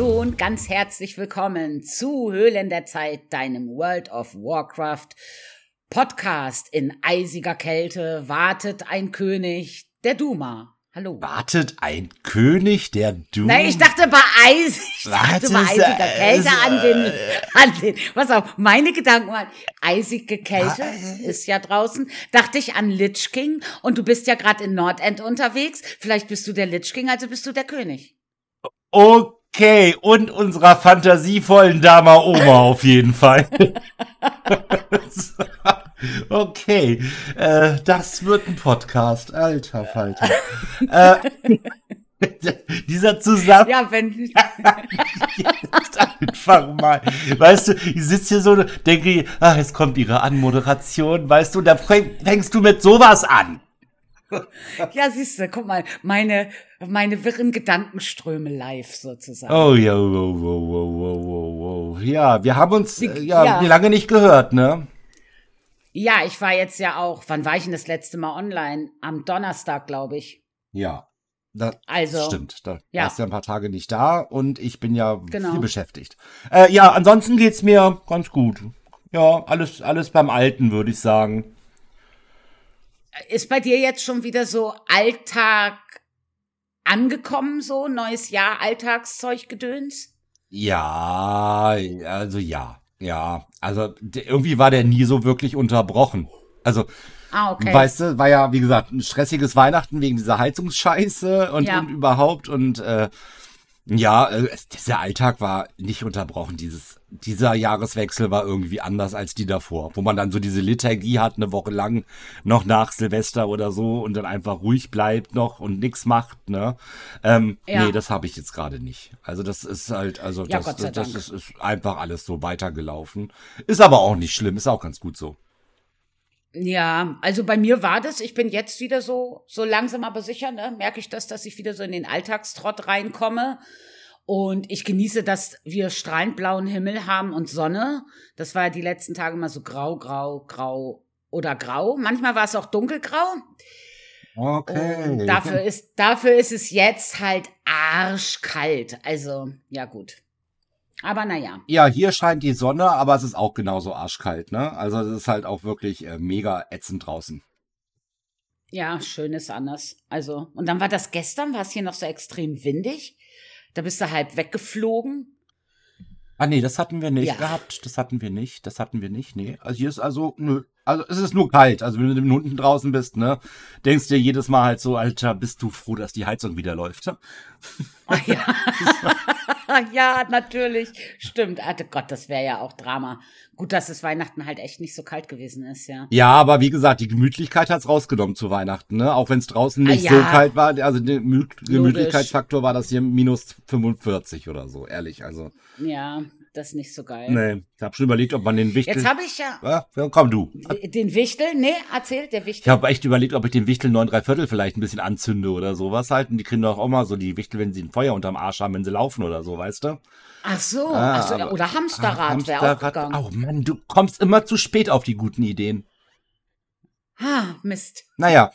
Hallo und ganz herzlich willkommen zu Höhlen der Zeit, deinem World of Warcraft Podcast. In eisiger Kälte wartet ein König, der Duma. Hallo. Wartet ein König, der Duma? Nein, ich dachte bei Eis, ich dachte bei eisiger Kälte an den, an den, was auch, meine Gedanken waren, eisige Kälte ist ja draußen, dachte ich an Lich King und du bist ja gerade in Nordend unterwegs, vielleicht bist du der Lich King, also bist du der König. Okay, und unserer fantasievollen Dama Oma auf jeden Fall. okay, äh, das wird ein Podcast, alter Falter. äh, dieser Zusammen... Ja, wenn... einfach mal. Weißt du, ich sitze hier so, denke, ach, jetzt kommt ihre Anmoderation, weißt du, da fängst du mit sowas an. ja, siehst du, guck mal, meine, meine wirren Gedankenströme live sozusagen. Oh ja, wow, wow, wow, wow, wow. Ja, wir haben uns äh, ja, ja. Lange nicht gehört, ne? Ja, ich war jetzt ja auch, wann war ich denn das letzte Mal online? Am Donnerstag, glaube ich. Ja. Das also, stimmt. Da ja. warst ja ein paar Tage nicht da und ich bin ja genau. viel beschäftigt. Äh, ja, ansonsten geht's mir ganz gut. Ja, alles, alles beim Alten, würde ich sagen. Ist bei dir jetzt schon wieder so Alltag angekommen, so neues Jahr, Alltagszeug gedöns? Ja, also ja, ja. Also irgendwie war der nie so wirklich unterbrochen. Also, ah, okay. weißt du, war ja, wie gesagt, ein stressiges Weihnachten wegen dieser Heizungsscheiße und, ja. und überhaupt und äh, ja, äh, dieser Alltag war nicht unterbrochen. Dieses, dieser Jahreswechsel war irgendwie anders als die davor, wo man dann so diese Liturgie hat, eine Woche lang noch nach Silvester oder so und dann einfach ruhig bleibt noch und nichts macht. Ne? Ähm, ja. Nee, das habe ich jetzt gerade nicht. Also das ist halt, also ja, das, das, das ist, ist einfach alles so weitergelaufen. Ist aber auch nicht schlimm, ist auch ganz gut so. Ja, also bei mir war das, ich bin jetzt wieder so, so langsam aber sicher, ne, merke ich das, dass ich wieder so in den Alltagstrott reinkomme. Und ich genieße, dass wir strahlend blauen Himmel haben und Sonne. Das war ja die letzten Tage mal so grau, grau, grau oder grau. Manchmal war es auch dunkelgrau. Okay. Und dafür ist, dafür ist es jetzt halt arschkalt. Also, ja gut. Aber naja. Ja, hier scheint die Sonne, aber es ist auch genauso arschkalt, ne? Also es ist halt auch wirklich äh, mega ätzend draußen. Ja, schön ist anders. Also, und dann war das gestern, war es hier noch so extrem windig. Da bist du halb weggeflogen. Ah, nee, das hatten wir nicht ja. gehabt. Das hatten wir nicht. Das hatten wir nicht. Nee. Also hier ist also, nö. Also es ist nur kalt. Also wenn du mit den Hunden draußen bist, ne, denkst dir jedes Mal halt so, Alter, bist du froh, dass die Heizung wieder läuft. Ach ja. ja, natürlich. Stimmt. Ach Gott, das wäre ja auch Drama. Gut, dass es Weihnachten halt echt nicht so kalt gewesen ist, ja. Ja, aber wie gesagt, die Gemütlichkeit hat's rausgenommen zu Weihnachten, ne? Auch wenn es draußen nicht ah, ja. so kalt war. Also der Gemütlichkeitsfaktor war das hier minus 45 oder so, ehrlich. Also. Ja, das ist nicht so geil. Nee, ich habe schon überlegt, ob man den Wichtel. Jetzt habe ich ja. ja. Komm du. Den Wichtel? Nee, erzählt der Wichtel. Ich habe echt überlegt, ob ich den Wichtel 9 3 Viertel vielleicht ein bisschen anzünde oder sowas halt. Und die kriegen doch auch mal so die Wichtel, wenn sie ein Feuer unterm Arsch haben, wenn sie laufen oder so, weißt du? Ach so, ah, Ach so aber, oder Hamsterrad, Hamsterrad wäre auch gegangen. Oh Mann, du kommst immer zu spät auf die guten Ideen. Ah, Mist. Naja,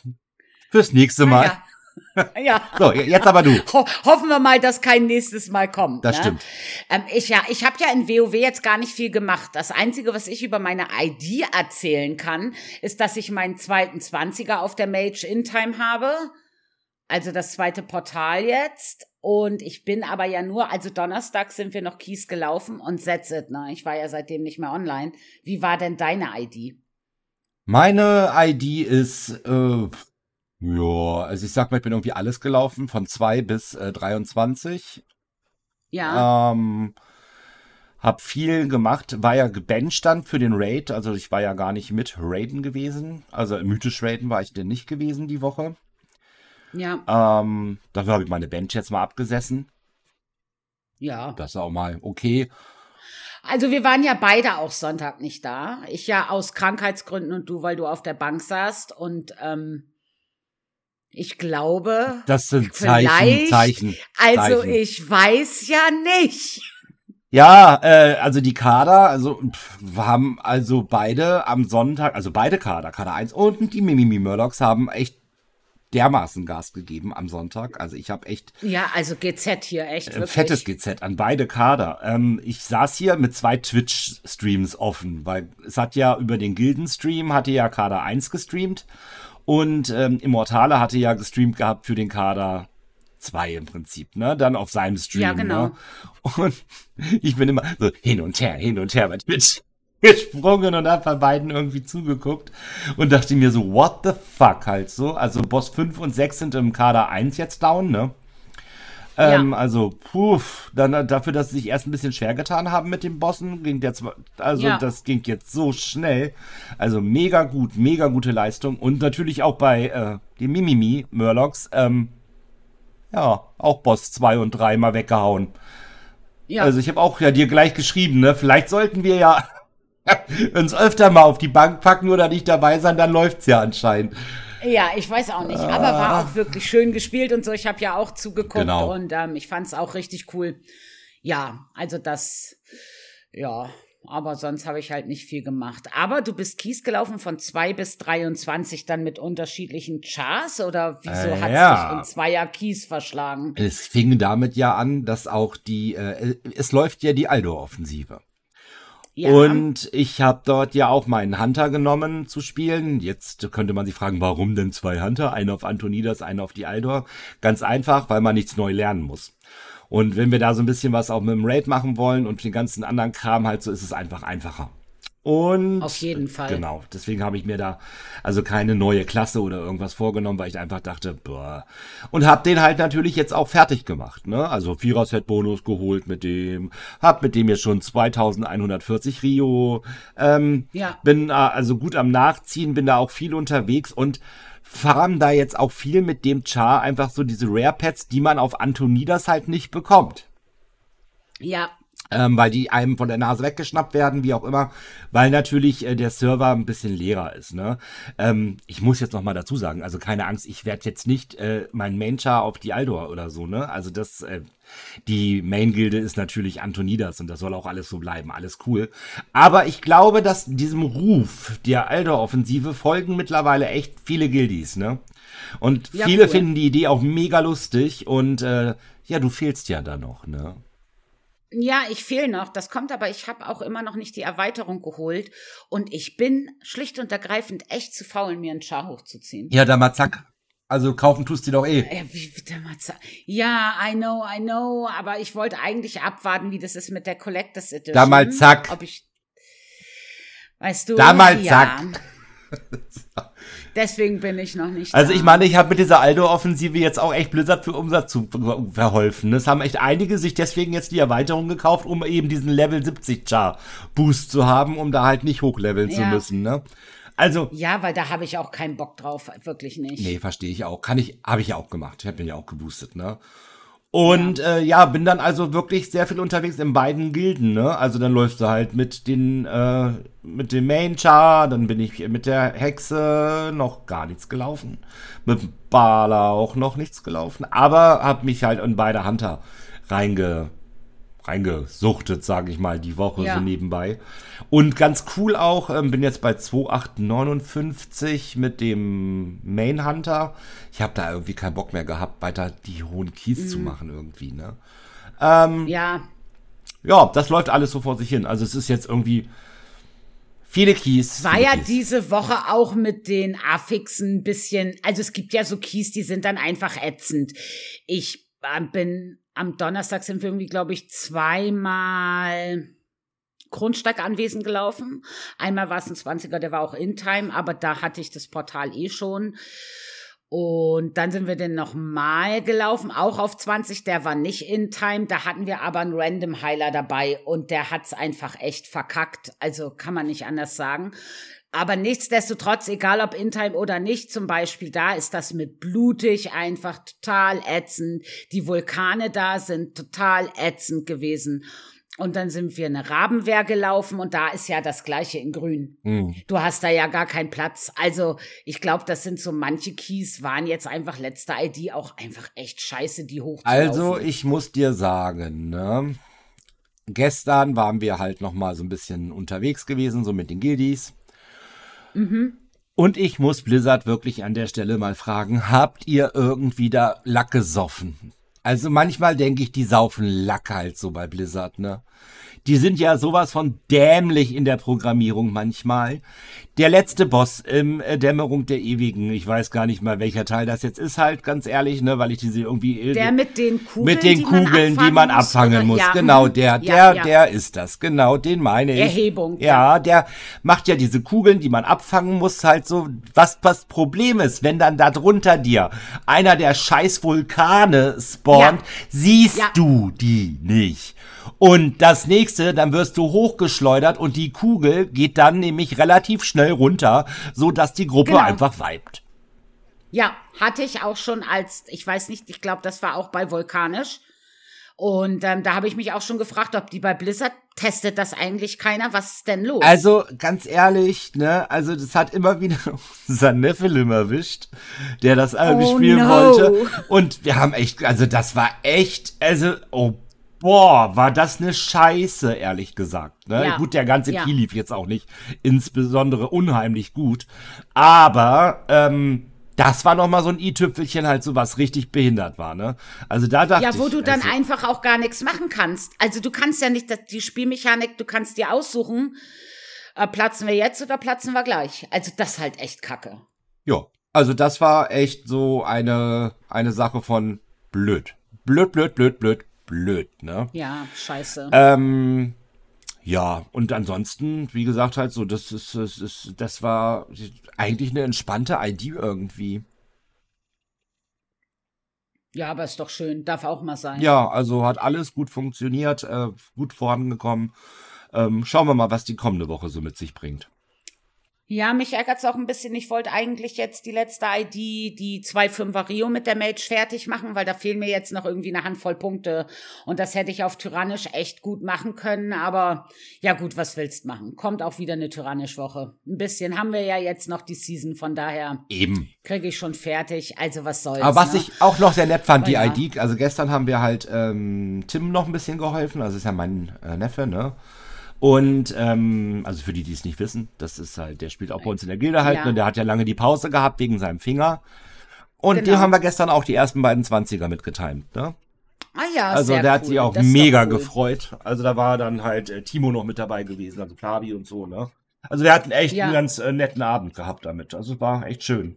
fürs nächste Mal. Naja. Ja. So, jetzt aber du. Ho hoffen wir mal, dass kein nächstes Mal kommt. Das ne? stimmt. Ähm, ich ja, ich habe ja in WoW jetzt gar nicht viel gemacht. Das Einzige, was ich über meine ID erzählen kann, ist, dass ich meinen zweiten Zwanziger auf der Mage in Time habe. Also das zweite Portal jetzt. Und ich bin aber ja nur, also Donnerstag sind wir noch Kies gelaufen und that's it, ne? Ich war ja seitdem nicht mehr online. Wie war denn deine ID? Meine ID ist, äh, ja, also ich sag mal, ich bin irgendwie alles gelaufen, von 2 bis äh, 23. Ja. Ähm, hab viel gemacht, war ja gebencht dann für den Raid, also ich war ja gar nicht mit Raiden gewesen. Also mythisch Raiden war ich denn nicht gewesen die Woche. Ja. Ähm, dafür habe ich meine Bench jetzt mal abgesessen. Ja. Das ist auch mal okay. Also wir waren ja beide auch Sonntag nicht da. Ich ja aus Krankheitsgründen und du, weil du auf der Bank saßt. Und ähm, ich glaube. Das sind Zeichen, Zeichen. Also Zeichen. ich weiß ja nicht. Ja, äh, also die Kader, also wir haben also beide am Sonntag, also beide Kader, Kader 1 und die Mimimi Murlocs haben echt dermaßen Gas gegeben am Sonntag. Also ich habe echt. Ja, also GZ hier, echt. Wirklich. Fettes GZ an beide Kader. Ähm, ich saß hier mit zwei Twitch-Streams offen, weil es hat ja über den Gilden-Stream hatte ja Kader 1 gestreamt und ähm, Immortale hatte ja gestreamt gehabt für den Kader 2 im Prinzip, ne? Dann auf seinem Stream. Ja, genau. Ne? Und ich bin immer so hin und her, hin und her bei Twitch gesprungen und hab bei beiden irgendwie zugeguckt und dachte mir so, what the fuck halt so. Also Boss 5 und 6 sind im Kader 1 jetzt down, ne? Ähm, ja. Also, puh, dann dafür, dass sie sich erst ein bisschen schwer getan haben mit den Bossen, ging jetzt, also ja. das ging jetzt so schnell. Also mega gut, mega gute Leistung. Und natürlich auch bei äh, den Mimimi Murlocs, ähm, ja, auch Boss 2 und 3 mal weggehauen. Ja. Also ich habe auch ja dir gleich geschrieben, ne? Vielleicht sollten wir ja uns öfter mal auf die Bank packen oder nicht dabei sein, dann läuft's ja anscheinend. Ja, ich weiß auch nicht, aber war ah. auch wirklich schön gespielt und so. Ich habe ja auch zugeguckt genau. und ähm, ich fand's auch richtig cool. Ja, also das, ja, aber sonst habe ich halt nicht viel gemacht. Aber du bist Kies gelaufen von 2 bis 23 dann mit unterschiedlichen Chars oder wieso äh, hat es ja. dich in Zweier Kies verschlagen? Es fing damit ja an, dass auch die, äh, es läuft ja die Aldo-Offensive. Und ich habe dort ja auch meinen Hunter genommen zu spielen. Jetzt könnte man sich fragen, warum denn zwei Hunter? Einer auf Antonidas, einer auf die Aldor. Ganz einfach, weil man nichts neu lernen muss. Und wenn wir da so ein bisschen was auch mit dem Raid machen wollen und den ganzen anderen Kram halt so, ist es einfach einfacher. Und auf jeden Fall. Genau, deswegen habe ich mir da also keine neue Klasse oder irgendwas vorgenommen, weil ich einfach dachte, boah. Und habe den halt natürlich jetzt auch fertig gemacht, ne? Also Vierer-Set Bonus geholt mit dem, hab mit dem jetzt schon 2140 Rio. Ähm, ja. Bin äh, also gut am Nachziehen, bin da auch viel unterwegs und farm da jetzt auch viel mit dem Char einfach so diese Rare Pets, die man auf Antonidas halt nicht bekommt. Ja, ähm, weil die einem von der Nase weggeschnappt werden, wie auch immer, weil natürlich äh, der Server ein bisschen leerer ist. Ne? Ähm, ich muss jetzt noch mal dazu sagen, also keine Angst, ich werde jetzt nicht äh, mein Main-Char auf die Aldor oder so, ne? Also das, äh, die Main-Gilde ist natürlich Antonidas und das soll auch alles so bleiben, alles cool. Aber ich glaube, dass diesem Ruf der Aldor-Offensive folgen mittlerweile echt viele Gildies, ne? Und ja, viele cool. finden die Idee auch mega lustig und äh, ja, du fehlst ja da noch, ne? Ja, ich fehle noch. Das kommt aber, ich habe auch immer noch nicht die Erweiterung geholt. Und ich bin schlicht und ergreifend echt zu faul, mir einen Char hochzuziehen. Ja, da mal zack. Also kaufen tust du doch eh. Ja, wie der. Ja, I know, I know. Aber ich wollte eigentlich abwarten, wie das ist mit der Collectors Edition. Da mal zack. Ob ich. Weißt du? Da mal zack. Deswegen bin ich noch nicht. Also da. ich meine, ich habe mit dieser Aldo-Offensive jetzt auch echt Blizzard für Umsatz zu verholfen. Es haben echt einige sich deswegen jetzt die Erweiterung gekauft, um eben diesen Level 70 Char Boost zu haben, um da halt nicht hochleveln ja. zu müssen, ne? Also. Ja, weil da habe ich auch keinen Bock drauf, wirklich nicht. Nee, verstehe ich auch. Kann ich, habe ich ja auch gemacht. Ich habe mich ja auch geboostet, ne? Und ja. Äh, ja, bin dann also wirklich sehr viel unterwegs in beiden Gilden, ne? Also dann läufst du halt mit den, äh, mit dem Main Char, dann bin ich mit der Hexe noch gar nichts gelaufen. Mit Bala auch noch nichts gelaufen. Aber hab mich halt in beide Hunter reinge reingesuchtet, sage ich mal, die Woche ja. so nebenbei. Und ganz cool auch, ähm, bin jetzt bei 2859 mit dem Main Hunter. Ich habe da irgendwie keinen Bock mehr gehabt, weiter die hohen Keys mhm. zu machen irgendwie, ne? Ähm, ja. Ja, das läuft alles so vor sich hin. Also es ist jetzt irgendwie viele Keys. War viele ja Keys. diese Woche auch mit den Affixen ein bisschen, also es gibt ja so Keys, die sind dann einfach ätzend. Ich äh, bin am Donnerstag sind wir irgendwie, glaube ich, zweimal Grundsteig anwesend gelaufen. Einmal war es ein 20er, der war auch in Time, aber da hatte ich das Portal eh schon. Und dann sind wir dann nochmal gelaufen, auch auf 20, der war nicht in Time, da hatten wir aber einen Random Heiler dabei und der hat's einfach echt verkackt, also kann man nicht anders sagen. Aber nichtsdestotrotz, egal ob in Time oder nicht, zum Beispiel da ist das mit blutig einfach total ätzend. Die Vulkane da sind total ätzend gewesen. Und dann sind wir eine Rabenwehr gelaufen und da ist ja das gleiche in grün. Mhm. Du hast da ja gar keinen Platz. Also ich glaube, das sind so manche Keys, waren jetzt einfach letzte ID auch einfach echt scheiße, die hochzulaufen. Also ich muss dir sagen, ne? Gestern waren wir halt noch mal so ein bisschen unterwegs gewesen, so mit den Guildies. Mhm. Und ich muss Blizzard wirklich an der Stelle mal fragen, habt ihr irgendwie da Lack gesoffen? Also manchmal denke ich, die saufen Lack halt so bei Blizzard, ne? Die sind ja sowas von dämlich in der Programmierung manchmal. Der letzte Boss im äh, Dämmerung der Ewigen, ich weiß gar nicht mal, welcher Teil das jetzt ist, halt ganz ehrlich, ne, weil ich diese irgendwie äh, der mit den Kugeln, mit den die Kugeln, man die man abfangen muss. Ja. Genau, der, der, ja, ja. der ist das. Genau, den meine ich. Erhebung. Ja, der macht ja diese Kugeln, die man abfangen muss, halt so. Was das Problem ist, wenn dann da drunter dir einer der scheiß Vulkane spawnt, siehst du die nicht. Und das nächste, dann wirst du hochgeschleudert und die Kugel geht dann nämlich relativ schnell runter, so dass die Gruppe genau. einfach weibt. Ja, hatte ich auch schon als, ich weiß nicht, ich glaube, das war auch bei Vulkanisch. Und ähm, da habe ich mich auch schon gefragt, ob die bei Blizzard testet das eigentlich keiner. Was ist denn los? Also, ganz ehrlich, ne, also das hat immer wieder unser Nephilim erwischt, der das irgendwie oh, spielen no. wollte. Und wir haben echt, also das war echt, also, oh boah, war das eine Scheiße, ehrlich gesagt. Ne? Ja. Gut, der ganze ja. Kiel lief jetzt auch nicht insbesondere unheimlich gut. Aber ähm, das war noch mal so ein i-Tüpfelchen halt so was richtig behindert war, ne? Also da dachte ich. Ja, wo ich, du dann also, einfach auch gar nichts machen kannst. Also du kannst ja nicht die Spielmechanik, du kannst dir aussuchen, äh, platzen wir jetzt oder platzen wir gleich. Also das ist halt echt Kacke. Ja, also das war echt so eine eine Sache von blöd. Blöd, blöd, blöd, blöd, blöd, ne? Ja, scheiße. Ähm, ja, und ansonsten, wie gesagt, halt so, das ist, das ist, das war eigentlich eine entspannte ID irgendwie. Ja, aber ist doch schön, darf auch mal sein. Ja, also hat alles gut funktioniert, äh, gut vorangekommen. Ähm, schauen wir mal, was die kommende Woche so mit sich bringt. Ja, mich ärgert's auch ein bisschen. Ich wollte eigentlich jetzt die letzte ID, die 2-5er Rio mit der Mage fertig machen, weil da fehlen mir jetzt noch irgendwie eine Handvoll Punkte. Und das hätte ich auf Tyrannisch echt gut machen können. Aber ja gut, was willst machen? Kommt auch wieder eine Tyrannisch-Woche. Ein bisschen haben wir ja jetzt noch die Season, von daher eben kriege ich schon fertig. Also was soll's. Aber was ne? ich auch noch sehr nett fand, die ja. ID, also gestern haben wir halt ähm, Tim noch ein bisschen geholfen. Also ist ja mein äh, Neffe, ne? Und ähm, also für die, die es nicht wissen, das ist halt, der spielt auch bei uns in der Gilde halt, ja. ne? der hat ja lange die Pause gehabt wegen seinem Finger. Und genau. dem haben wir gestern auch die ersten beiden Zwanziger mitgetimt, ne? Ah ja, Also der cool. hat sich auch das mega cool. gefreut. Also da war dann halt äh, Timo noch mit dabei gewesen, also Flavi und so, ne? Also wir hatten echt ja. einen ganz äh, netten Abend gehabt damit. Also es war echt schön.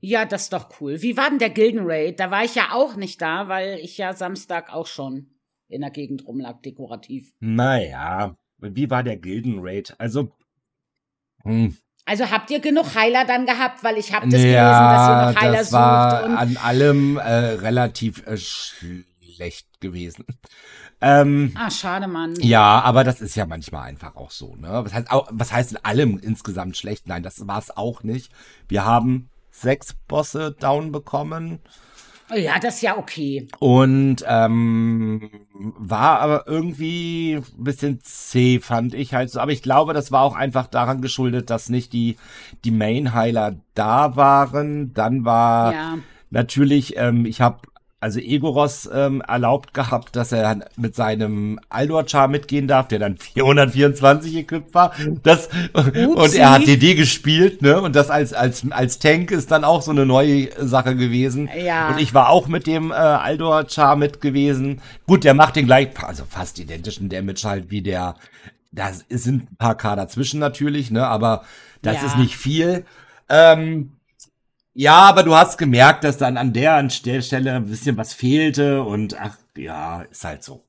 Ja, das ist doch cool. Wie war denn der Gildenraid? Da war ich ja auch nicht da, weil ich ja Samstag auch schon in der Gegend rumlag, dekorativ. Naja, wie war der Gildenraid? Also, hm. Also habt ihr genug Heiler dann gehabt, weil ich habe das ja, gelesen, dass ihr noch Heiler das war sucht. Und an allem äh, relativ äh, schlecht gewesen. Ähm, ah, schade, Mann. Ja, aber das ist ja manchmal einfach auch so. Ne? Was, heißt, auch, was heißt in allem insgesamt schlecht? Nein, das war es auch nicht. Wir haben sechs Bosse down bekommen. Ja, das ist ja okay. Und ähm, war aber irgendwie ein bisschen zäh, fand ich halt so. Aber ich glaube, das war auch einfach daran geschuldet, dass nicht die, die Main-Heiler da waren. Dann war ja. natürlich, ähm, ich habe also Egoros ähm, erlaubt gehabt, dass er mit seinem Aldor-Char mitgehen darf, der dann 424 equipped war. Das, und er hat DD gespielt, ne? Und das als, als, als Tank ist dann auch so eine neue Sache gewesen. Ja. Und ich war auch mit dem äh, Aldor-Char mit gewesen. Gut, der macht den gleich, also fast identischen Damage halt wie der. Da sind ein paar K dazwischen natürlich, ne? Aber das ja. ist nicht viel. Ähm, ja, aber du hast gemerkt, dass dann an der, an der Stelle ein bisschen was fehlte und ach, ja, ist halt so.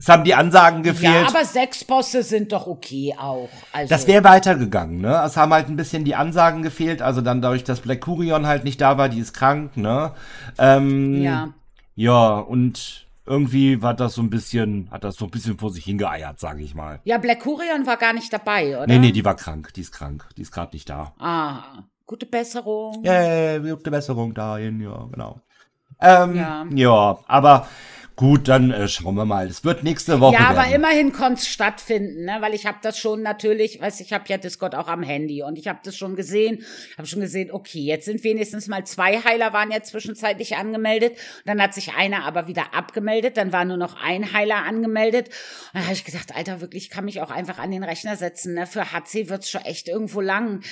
Es haben die Ansagen gefehlt. Ja, aber sechs Bosse sind doch okay auch. Also. Das wäre weitergegangen, ne? Es haben halt ein bisschen die Ansagen gefehlt, also dann dadurch, dass Black Curion halt nicht da war, die ist krank, ne? Ähm, ja. Ja, und irgendwie war das so ein bisschen, hat das so ein bisschen vor sich hingeeiert, sage ich mal. Ja, Black Curion war gar nicht dabei, oder? Nee, nee, die war krank, die ist krank, die ist gerade nicht da. Ah. Gute Besserung. Ja, yeah, gute Besserung dahin, ja, genau. Ähm, ja. ja, aber Gut, dann äh, schauen wir mal. Es wird nächste Woche. Ja, aber werden. immerhin konnte es stattfinden, ne? weil ich habe das schon natürlich, weiß ich habe ja Discord auch am Handy und ich habe das schon gesehen, habe schon gesehen, okay, jetzt sind wenigstens mal zwei Heiler waren ja zwischenzeitlich angemeldet, dann hat sich einer aber wieder abgemeldet, dann war nur noch ein Heiler angemeldet und dann habe ich gedacht, Alter, wirklich, ich kann mich auch einfach an den Rechner setzen, ne? für HC wird's schon echt irgendwo lang,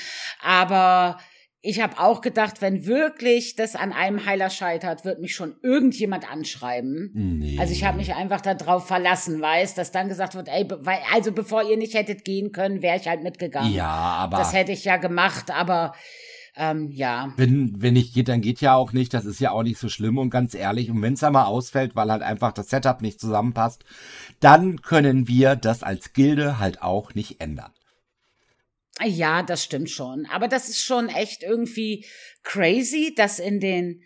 aber ich habe auch gedacht, wenn wirklich das an einem Heiler scheitert, wird mich schon irgendjemand anschreiben. Nee. Also ich habe mich einfach darauf verlassen, weiß, dass dann gesagt wird, ey, also bevor ihr nicht hättet gehen können, wäre ich halt mitgegangen. Ja, aber das hätte ich ja gemacht, aber ähm, ja. Wenn, wenn nicht geht, dann geht ja auch nicht. Das ist ja auch nicht so schlimm und ganz ehrlich. Und wenn es einmal ausfällt, weil halt einfach das Setup nicht zusammenpasst, dann können wir das als Gilde halt auch nicht ändern. Ja, das stimmt schon. Aber das ist schon echt irgendwie crazy, dass in den,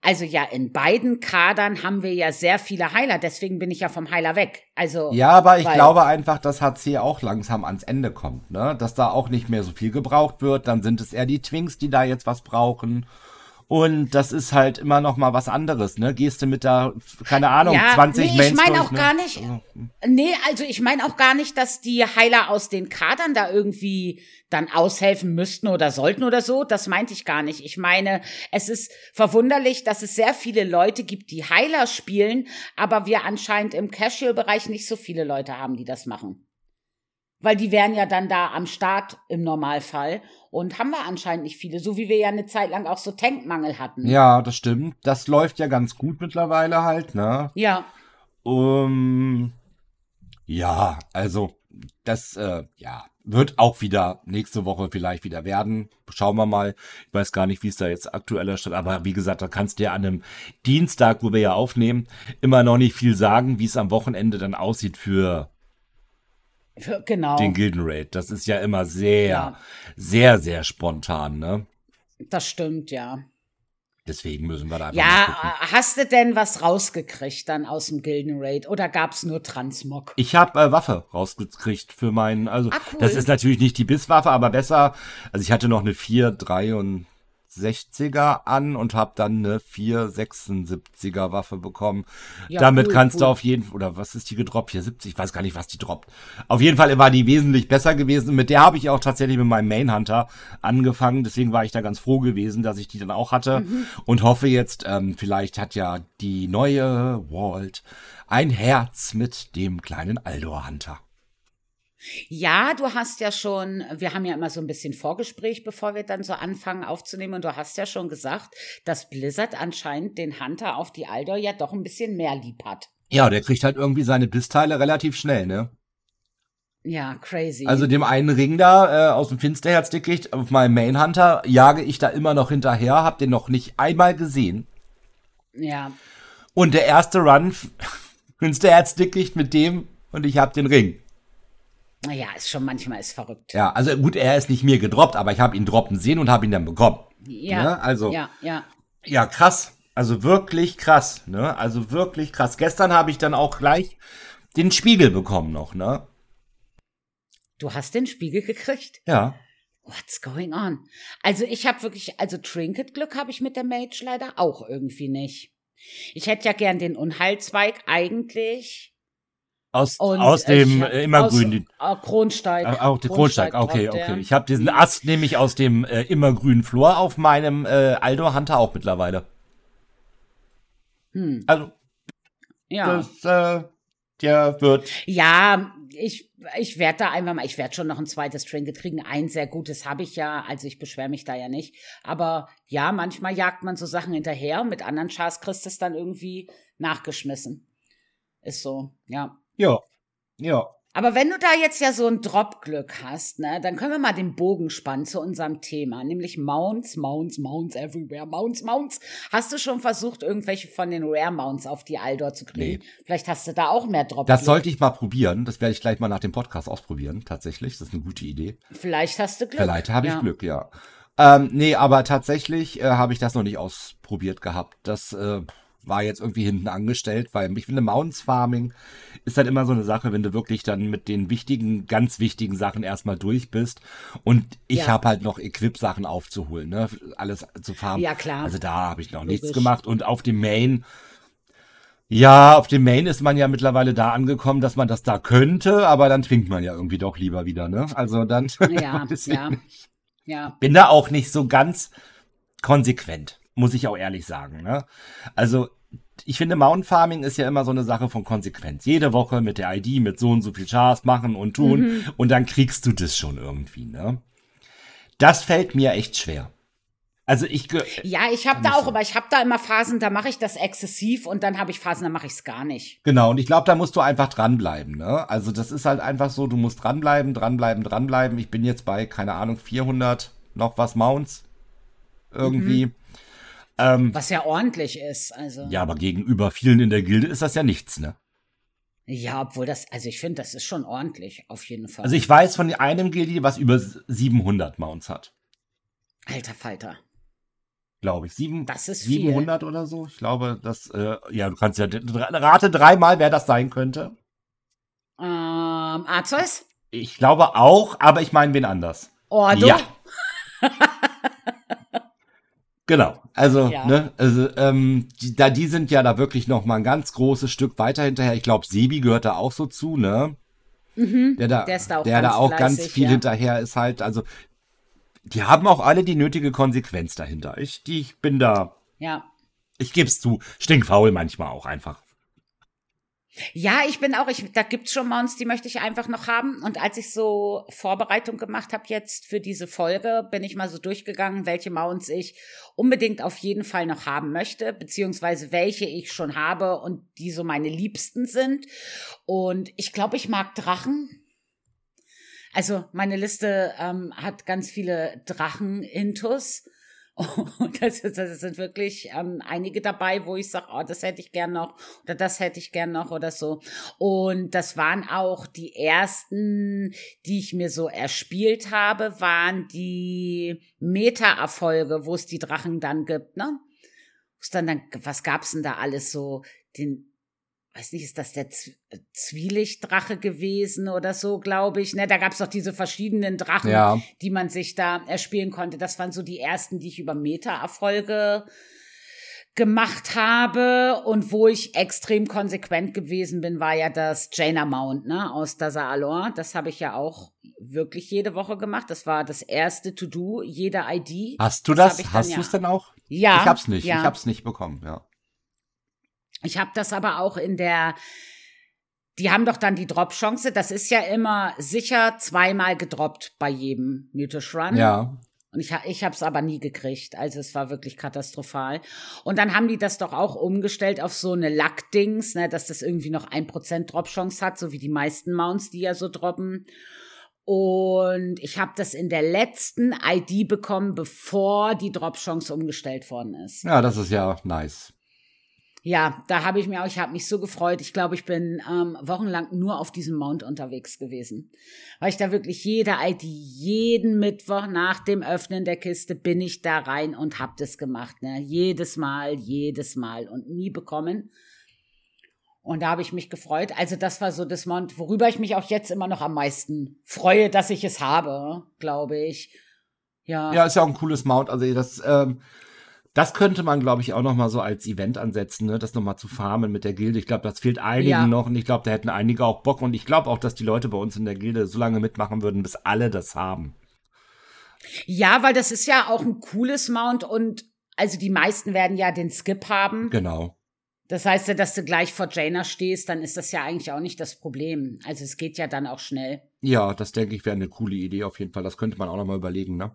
also ja, in beiden Kadern haben wir ja sehr viele Heiler. Deswegen bin ich ja vom Heiler weg. Also. Ja, aber ich glaube einfach, dass HC auch langsam ans Ende kommt, ne? Dass da auch nicht mehr so viel gebraucht wird. Dann sind es eher die Twinks, die da jetzt was brauchen. Und das ist halt immer noch mal was anderes, ne? Gehst du mit da, keine Ahnung, ja, 20 nee. Ich meine auch ne? gar nicht, also, nee, also ich meine auch gar nicht, dass die Heiler aus den Kadern da irgendwie dann aushelfen müssten oder sollten oder so. Das meinte ich gar nicht. Ich meine, es ist verwunderlich, dass es sehr viele Leute gibt, die Heiler spielen, aber wir anscheinend im Casual-Bereich nicht so viele Leute haben, die das machen. Weil die wären ja dann da am Start im Normalfall. Und haben wir anscheinend nicht viele, so wie wir ja eine Zeit lang auch so Tankmangel hatten. Ja, das stimmt. Das läuft ja ganz gut mittlerweile halt, ne? Ja. Um, ja, also das, äh, ja, wird auch wieder nächste Woche vielleicht wieder werden. Schauen wir mal. Ich weiß gar nicht, wie es da jetzt aktueller steht. Aber wie gesagt, da kannst du ja an einem Dienstag, wo wir ja aufnehmen, immer noch nicht viel sagen, wie es am Wochenende dann aussieht für für, genau. Den Gilden Raid. Das ist ja immer sehr, ja. sehr, sehr spontan, ne? Das stimmt, ja. Deswegen müssen wir da einfach Ja, hast du denn was rausgekriegt dann aus dem Gilden Raid oder gab's nur Transmog? Ich habe äh, Waffe rausgekriegt für meinen, also ah, cool. das ist natürlich nicht die Bisswaffe, aber besser. Also ich hatte noch eine 4, 3 und 60er an und habe dann eine 476er Waffe bekommen. Ja, Damit cool, kannst cool. du auf jeden Fall, oder was ist die gedroppt hier? 70, ich weiß gar nicht, was die droppt. Auf jeden Fall war die wesentlich besser gewesen. Mit der habe ich auch tatsächlich mit meinem Main Hunter angefangen. Deswegen war ich da ganz froh gewesen, dass ich die dann auch hatte mhm. und hoffe jetzt, ähm, vielleicht hat ja die neue Walt ein Herz mit dem kleinen Aldor Hunter. Ja, du hast ja schon, wir haben ja immer so ein bisschen Vorgespräch, bevor wir dann so anfangen aufzunehmen. Und du hast ja schon gesagt, dass Blizzard anscheinend den Hunter auf die Aldor ja doch ein bisschen mehr lieb hat. Ja, der kriegt halt irgendwie seine Bissteile relativ schnell, ne? Ja, crazy. Also dem einen Ring da äh, aus dem Finsterherzdickicht auf meinem Main Hunter jage ich da immer noch hinterher, hab den noch nicht einmal gesehen. Ja. Und der erste Run Finsterherzdickicht mit dem und ich hab den Ring. Naja, ist schon manchmal ist verrückt. Ja, also gut, er ist nicht mir gedroppt, aber ich habe ihn droppen sehen und habe ihn dann bekommen. Ja. Ne? Also. Ja, ja. Ja, krass. Also wirklich krass, ne? Also wirklich krass. Gestern habe ich dann auch gleich den Spiegel bekommen noch, ne? Du hast den Spiegel gekriegt? Ja. What's going on? Also ich habe wirklich, also Trinket-Glück habe ich mit der Mage leider auch irgendwie nicht. Ich hätte ja gern den Unheilzweig eigentlich aus, und aus dem äh, immergrün. Aus, äh, Kronsteig. Äh, auch der Kronsteig, okay, okay. Ich habe diesen Ast nämlich aus dem äh, immergrünen Flor auf meinem äh, Aldo Hunter auch mittlerweile. Hm. Also, ja. Das, äh, der wird. Ja, ich, ich werde da einfach mal, ich werde schon noch ein zweites Trinket kriegen. Ein sehr gutes habe ich ja, also ich beschwere mich da ja nicht. Aber ja, manchmal jagt man so Sachen hinterher. Mit anderen Chars kriegst du es dann irgendwie nachgeschmissen. Ist so, ja. Ja, ja. Aber wenn du da jetzt ja so ein Drop-Glück hast, ne, dann können wir mal den Bogen spannen zu unserem Thema, nämlich Mounts, Mounts, Mounts everywhere, Mounts, Mounts. Hast du schon versucht, irgendwelche von den Rare Mounts auf die Aldor zu kriegen? Nee. Vielleicht hast du da auch mehr Drop. -Glück. Das sollte ich mal probieren. Das werde ich gleich mal nach dem Podcast ausprobieren. Tatsächlich, das ist eine gute Idee. Vielleicht hast du Glück. Vielleicht habe ich ja. Glück, ja. Ähm, nee, aber tatsächlich äh, habe ich das noch nicht ausprobiert gehabt. Das äh, war jetzt irgendwie hinten angestellt, weil ich finde, Mountains Farming ist halt immer so eine Sache, wenn du wirklich dann mit den wichtigen, ganz wichtigen Sachen erstmal durch bist. Und ich ja. habe halt noch Equip-Sachen aufzuholen, ne? Alles zu farmen. Ja, klar. Also da habe ich noch Logisch. nichts gemacht. Und auf dem Main, Ja, auf dem Main ist man ja mittlerweile da angekommen, dass man das da könnte, aber dann twingt man ja irgendwie doch lieber wieder, ne? Also dann. Ja, ja. ja. Bin da auch nicht so ganz konsequent, muss ich auch ehrlich sagen, ne? Also, ich finde, Mountain Farming ist ja immer so eine Sache von Konsequenz. Jede Woche mit der ID, mit so und so viel Chars machen und tun mhm. und dann kriegst du das schon irgendwie, ne? Das fällt mir echt schwer. Also ich ja, ich habe da auch, so. aber ich habe da immer Phasen, da mache ich das exzessiv und dann habe ich Phasen, da mache ich es gar nicht. Genau, und ich glaube, da musst du einfach dranbleiben. Ne? Also das ist halt einfach so, du musst dranbleiben, dranbleiben, dranbleiben. Ich bin jetzt bei keine Ahnung 400 noch was Mounts irgendwie. Mhm. Ähm, was ja ordentlich ist. Also. Ja, aber gegenüber vielen in der Gilde ist das ja nichts, ne? Ja, obwohl das, also ich finde, das ist schon ordentlich, auf jeden Fall. Also ich weiß von einem Gilde, was über 700 Mounts hat. Alter Falter glaube ich. Sieben, das ist 700 viel. oder so. Ich glaube, das, äh, ja, du kannst ja, rate dreimal, wer das sein könnte. Ähm, Arzeus? Ich glaube auch, aber ich meine wen anders. Ordo? Ja. genau. Also, ja. ne, also, ähm, die, da, die sind ja da wirklich noch mal ein ganz großes Stück weiter hinterher. Ich glaube, Sebi gehört da auch so zu, ne? Mhm, der da, der, da der da auch fleißig, ganz viel ja. hinterher ist halt, also die haben auch alle die nötige Konsequenz dahinter. Ich, die, ich bin da. Ja. Ich geb's zu. Stinkfaul manchmal auch einfach. Ja, ich bin auch, ich, da gibt's schon Mounts, die möchte ich einfach noch haben. Und als ich so Vorbereitung gemacht habe jetzt für diese Folge, bin ich mal so durchgegangen, welche Mounts ich unbedingt auf jeden Fall noch haben möchte, beziehungsweise welche ich schon habe und die so meine Liebsten sind. Und ich glaube, ich mag Drachen. Also meine Liste ähm, hat ganz viele Drachen-Intus. Und das, das sind wirklich ähm, einige dabei, wo ich sage, oh, das hätte ich gern noch oder das hätte ich gern noch oder so. Und das waren auch die ersten, die ich mir so erspielt habe, waren die Meta-Erfolge, wo es die Drachen dann gibt, ne? Was dann, dann, was gab's denn da alles so? Den weiß nicht, ist das der Z äh, Zwielichtdrache gewesen oder so, glaube ich. Ne, da gab es doch diese verschiedenen Drachen, ja. die man sich da erspielen konnte. Das waren so die ersten, die ich über Meta-Erfolge gemacht habe und wo ich extrem konsequent gewesen bin, war ja das Jaina Mount, ne, aus Daza Alor. Das habe ich ja auch wirklich jede Woche gemacht. Das war das erste To-Do, jede ID. Hast du das? das Hast du es denn auch? Ja. Ich hab's nicht. Ja. Ich hab's nicht bekommen, ja. Ich habe das aber auch in der die haben doch dann die Drop-Chance. Das ist ja immer sicher zweimal gedroppt bei jedem Mythisch Run. Ja. Und ich, ich habe es aber nie gekriegt. Also es war wirklich katastrophal. Und dann haben die das doch auch umgestellt auf so eine Lack-Dings, ne, dass das irgendwie noch ein Prozent Drop-Chance hat, so wie die meisten Mounts, die ja so droppen. Und ich habe das in der letzten ID bekommen, bevor die Drop-Chance umgestellt worden ist. Ja, das ist ja nice ja, da habe ich mir auch, ich habe mich so gefreut. Ich glaube, ich bin ähm, wochenlang nur auf diesem Mount unterwegs gewesen. Weil ich da wirklich jede ID, jeden Mittwoch nach dem Öffnen der Kiste bin ich da rein und hab das gemacht. Ne? Jedes Mal, jedes Mal und nie bekommen. Und da habe ich mich gefreut. Also das war so das Mount, worüber ich mich auch jetzt immer noch am meisten freue, dass ich es habe, glaube ich. Ja. Ja, ist ja auch ein cooles Mount. Also das ähm, das könnte man, glaube ich, auch noch mal so als Event ansetzen, ne? das noch mal zu farmen mit der Gilde. Ich glaube, das fehlt einigen ja. noch und ich glaube, da hätten einige auch Bock und ich glaube auch, dass die Leute bei uns in der Gilde so lange mitmachen würden, bis alle das haben. Ja, weil das ist ja auch ein cooles Mount und also die meisten werden ja den Skip haben. Genau. Das heißt ja, dass du gleich vor Jaina stehst, dann ist das ja eigentlich auch nicht das Problem. Also es geht ja dann auch schnell. Ja, das denke ich wäre eine coole Idee auf jeden Fall. Das könnte man auch noch mal überlegen, ne?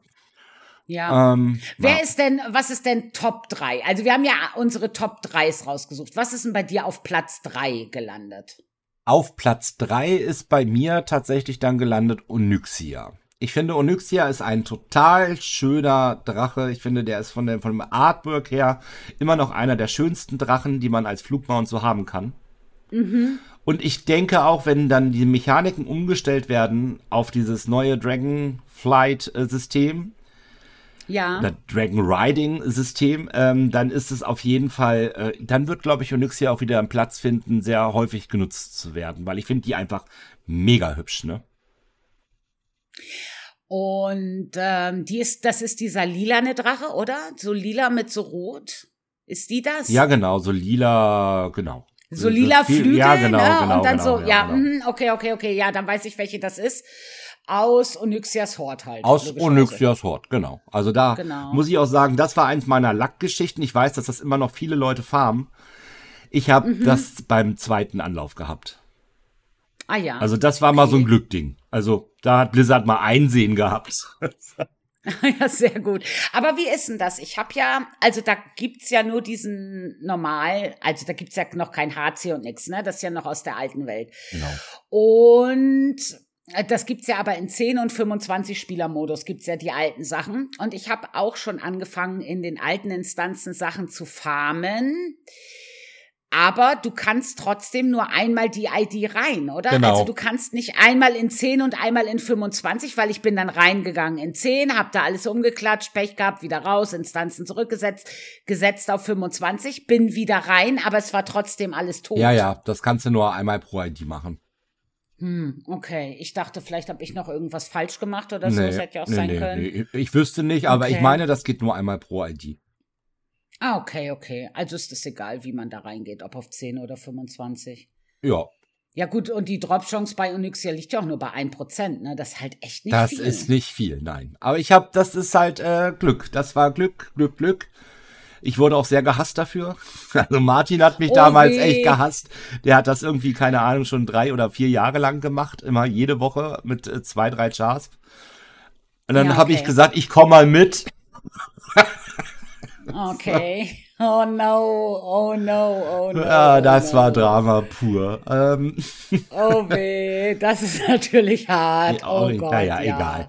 Ja. Ähm, Wer ja. ist denn, was ist denn Top 3? Also wir haben ja unsere Top 3s rausgesucht. Was ist denn bei dir auf Platz 3 gelandet? Auf Platz 3 ist bei mir tatsächlich dann gelandet Onyxia. Ich finde, Onyxia ist ein total schöner Drache. Ich finde, der ist von dem, von dem Artwork her immer noch einer der schönsten Drachen, die man als Flugmount so haben kann. Mhm. Und ich denke auch, wenn dann die Mechaniken umgestellt werden auf dieses neue Dragonflight-System, ja. oder Dragon Riding System, ähm, dann ist es auf jeden Fall, äh, dann wird, glaube ich, Onyxia auch wieder einen Platz finden, sehr häufig genutzt zu werden, weil ich finde die einfach mega hübsch, ne? Und ähm, die ist, das ist dieser lilane Drache, oder? So lila mit so rot. Ist die das? Ja, genau, so lila, genau. So lila Flügel, ja, genau, ne? Genau, und dann genau, so, ja, ja genau. Mhm, okay, okay, okay, ja, dann weiß ich, welche das ist. Aus Onyxias Hort halt. Aus Onyxias Hort, genau. Also da genau. muss ich auch sagen, das war eins meiner Lackgeschichten. Ich weiß, dass das immer noch viele Leute farmen. Ich habe mhm. das beim zweiten Anlauf gehabt. Ah ja. Also das war okay. mal so ein Glückding. Also da hat Blizzard mal Einsehen gehabt. ja, sehr gut. Aber wie ist denn das? Ich habe ja, also da gibt's ja nur diesen normal, also da gibt's ja noch kein HC und nix, ne? Das ist ja noch aus der alten Welt. Genau. Und das gibt's ja aber in 10 und 25 Spielermodus gibt's ja die alten Sachen und ich habe auch schon angefangen in den alten Instanzen Sachen zu farmen. Aber du kannst trotzdem nur einmal die ID rein, oder? Genau. Also du kannst nicht einmal in 10 und einmal in 25, weil ich bin dann reingegangen in 10, hab da alles umgeklatscht, Pech gehabt, wieder raus, Instanzen zurückgesetzt, gesetzt auf 25, bin wieder rein, aber es war trotzdem alles tot. Ja, ja, das kannst du nur einmal pro ID machen. Hm, okay. Ich dachte, vielleicht habe ich noch irgendwas falsch gemacht oder so. Nee, das hätte ja auch nee, sein nee, können. Nee. Ich wüsste nicht, aber okay. ich meine, das geht nur einmal pro ID. Ah, okay, okay. Also ist es egal, wie man da reingeht, ob auf 10 oder 25. Ja. Ja gut, und die Drop-Chance bei Onyxia liegt ja auch nur bei 1%, ne? Das ist halt echt nicht das viel. Das ist nicht viel, nein. Aber ich habe, das ist halt äh, Glück. Das war Glück, Glück, Glück. Ich wurde auch sehr gehasst dafür. Also Martin hat mich oh damals weh. echt gehasst. Der hat das irgendwie, keine Ahnung, schon drei oder vier Jahre lang gemacht. Immer jede Woche mit äh, zwei, drei Chars. Und dann ja, okay. habe ich gesagt, ich komme mal mit. Okay. Oh no, oh no, oh no. Ja, das oh no. war Drama pur. Ähm. Oh weh, das ist natürlich hart. Ja, oh, oh Gott, naja, ja. egal.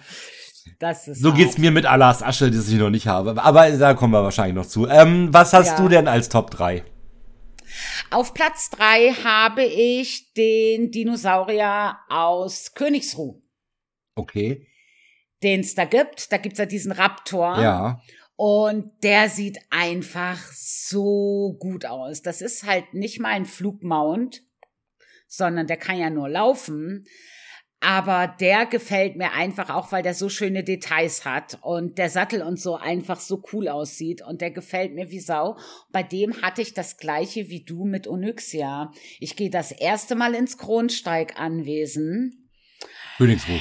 Das ist so hart. geht's mir mit Allahs Asche, die ich noch nicht habe. Aber da kommen wir wahrscheinlich noch zu. Ähm, was hast ja. du denn als Top 3? Auf Platz 3 habe ich den Dinosaurier aus Königsruh. Okay. Den es da gibt. Da gibt's ja diesen Raptor. Ja. Und der sieht einfach so gut aus. Das ist halt nicht mal ein Flugmount, sondern der kann ja nur laufen. Aber der gefällt mir einfach auch, weil der so schöne Details hat und der Sattel und so einfach so cool aussieht und der gefällt mir wie Sau. Bei dem hatte ich das gleiche wie du mit Onyxia. Ich gehe das erste Mal ins Kronsteiganwesen. Königsruh.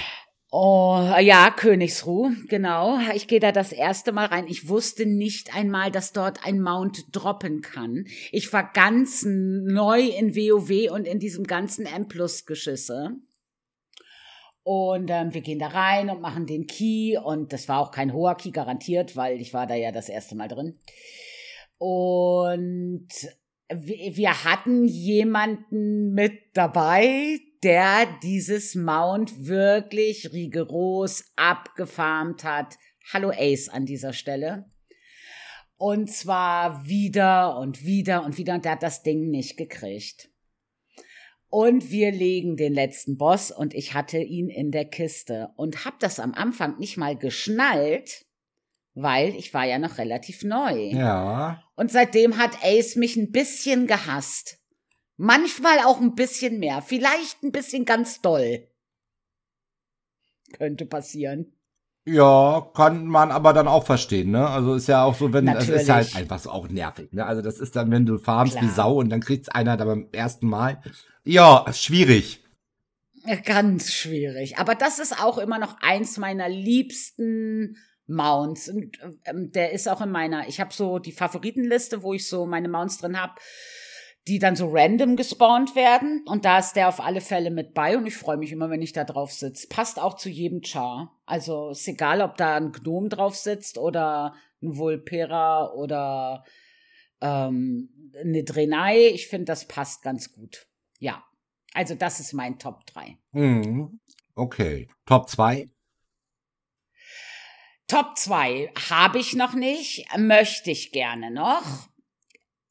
Oh, ja, Königsruh, genau. Ich gehe da das erste Mal rein. Ich wusste nicht einmal, dass dort ein Mount droppen kann. Ich war ganz neu in WoW und in diesem ganzen M-Plus-Geschisse. Und ähm, wir gehen da rein und machen den Key. Und das war auch kein hoher Key garantiert, weil ich war da ja das erste Mal drin. Und wir hatten jemanden mit dabei, der dieses Mount wirklich rigoros abgefarmt hat. Hallo Ace an dieser Stelle. Und zwar wieder und wieder und wieder und der hat das Ding nicht gekriegt. Und wir legen den letzten Boss und ich hatte ihn in der Kiste und hab das am Anfang nicht mal geschnallt, weil ich war ja noch relativ neu. Ja. Und seitdem hat Ace mich ein bisschen gehasst. Manchmal auch ein bisschen mehr. Vielleicht ein bisschen ganz doll. Könnte passieren. Ja, kann man aber dann auch verstehen, ne? Also ist ja auch so, wenn es ist halt einfach so auch nervig, ne? Also das ist dann, wenn du farmst Klar. wie Sau und dann kriegt's einer da beim ersten Mal. Ja, schwierig. Ganz schwierig. Aber das ist auch immer noch eins meiner liebsten Mounts. Und ähm, der ist auch in meiner, ich habe so die Favoritenliste, wo ich so meine Mounts drin habe die dann so random gespawnt werden. Und da ist der auf alle Fälle mit bei und ich freue mich immer, wenn ich da drauf sitze. Passt auch zu jedem Char. Also ist egal, ob da ein Gnome drauf sitzt oder ein Vulpera oder ähm, eine Drenai. Ich finde, das passt ganz gut. Ja. Also das ist mein Top 3. Mhm. Okay. Top 2? Top 2 habe ich noch nicht, möchte ich gerne noch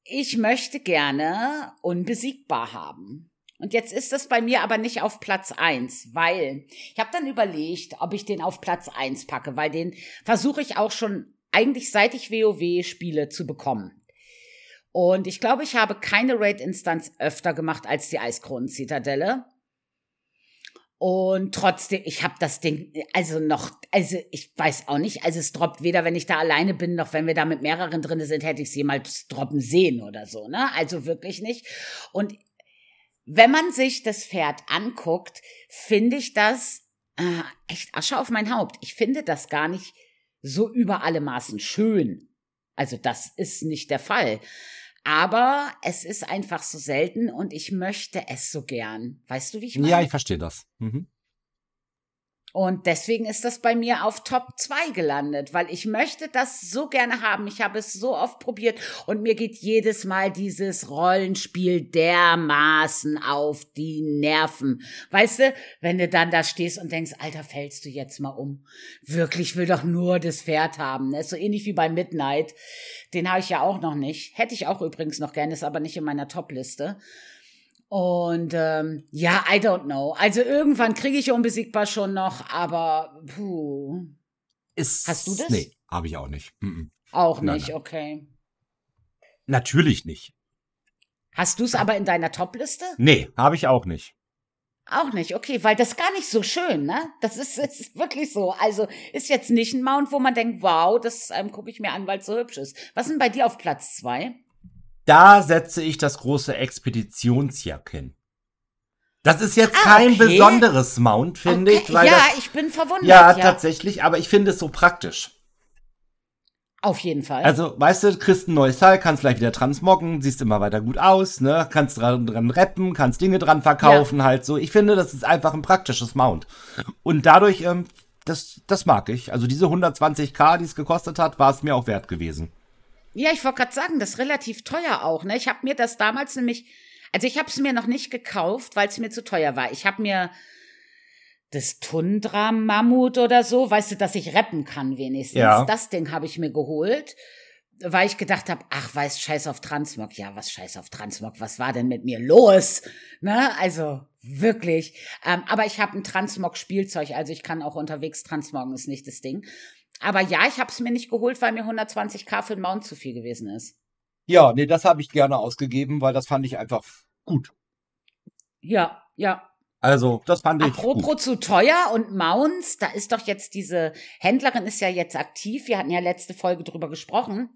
ich möchte gerne unbesiegbar haben. Und jetzt ist das bei mir aber nicht auf Platz eins, weil ich habe dann überlegt, ob ich den auf Platz eins packe, weil den versuche ich auch schon eigentlich seit ich WoW spiele zu bekommen. Und ich glaube, ich habe keine Raid-Instanz öfter gemacht als die Eiskronen-Zitadelle. Und trotzdem, ich habe das Ding, also noch, also ich weiß auch nicht, also es droppt weder, wenn ich da alleine bin, noch wenn wir da mit mehreren drin sind, hätte ich es jemals droppen sehen oder so, ne? Also wirklich nicht. Und wenn man sich das Pferd anguckt, finde ich das äh, echt Asche auf mein Haupt. Ich finde das gar nicht so über alle Maßen schön. Also das ist nicht der Fall. Aber es ist einfach so selten und ich möchte es so gern. Weißt du, wie ich meine? Ja, ich verstehe das. Mhm. Und deswegen ist das bei mir auf Top 2 gelandet, weil ich möchte das so gerne haben. Ich habe es so oft probiert und mir geht jedes Mal dieses Rollenspiel dermaßen auf die Nerven. Weißt du, wenn du dann da stehst und denkst, Alter, fällst du jetzt mal um. Wirklich will doch nur das Pferd haben. Das ist so ähnlich wie bei Midnight. Den habe ich ja auch noch nicht. Hätte ich auch übrigens noch gerne, ist aber nicht in meiner Top-Liste. Und ähm, ja, I don't know. Also irgendwann kriege ich unbesiegbar schon noch, aber puh. Ist, Hast du das? Nee, habe ich auch nicht. Mhm. Auch nein, nicht, nein. okay. Natürlich nicht. Hast du es aber in deiner Top-Liste? Nee, habe ich auch nicht. Auch nicht, okay, weil das ist gar nicht so schön, ne? Das ist, ist wirklich so. Also ist jetzt nicht ein Mount, wo man denkt, wow, das ähm, gucke ich mir an, weil es so hübsch ist. Was sind bei dir auf Platz zwei? Da setze ich das große Expeditionsjack hin. Das ist jetzt ah, kein okay. besonderes Mount, finde okay. ich. ja, das, ich bin verwundert. Ja, ja, tatsächlich, aber ich finde es so praktisch. Auf jeden Fall. Also, weißt du, kriegst ein neues Teil, kannst gleich wieder transmoggen, siehst immer weiter gut aus, ne? Kannst dran, dran rappen, kannst Dinge dran verkaufen, ja. halt so. Ich finde, das ist einfach ein praktisches Mount. Und dadurch, ähm, das, das mag ich. Also diese 120k, die es gekostet hat, war es mir auch wert gewesen. Ja, ich wollte gerade sagen, das ist relativ teuer auch. Ne? Ich habe mir das damals nämlich, also ich habe es mir noch nicht gekauft, weil es mir zu teuer war. Ich habe mir das Tundra Mammut oder so, weißt du, dass ich rappen kann wenigstens. Ja. Das Ding habe ich mir geholt, weil ich gedacht habe, ach, weiß Scheiß auf Transmog. Ja, was Scheiß auf Transmog? Was war denn mit mir los? Ne? Also wirklich. Ähm, aber ich habe ein Transmog Spielzeug, also ich kann auch unterwegs transmoggen, ist nicht das Ding. Aber ja, ich habe es mir nicht geholt, weil mir 120k für den Mount zu viel gewesen ist. Ja, nee, das habe ich gerne ausgegeben, weil das fand ich einfach gut. Ja, ja. Also, das fand ich. Apropos gut. zu teuer und Mounts, da ist doch jetzt diese Händlerin ist ja jetzt aktiv. Wir hatten ja letzte Folge drüber gesprochen,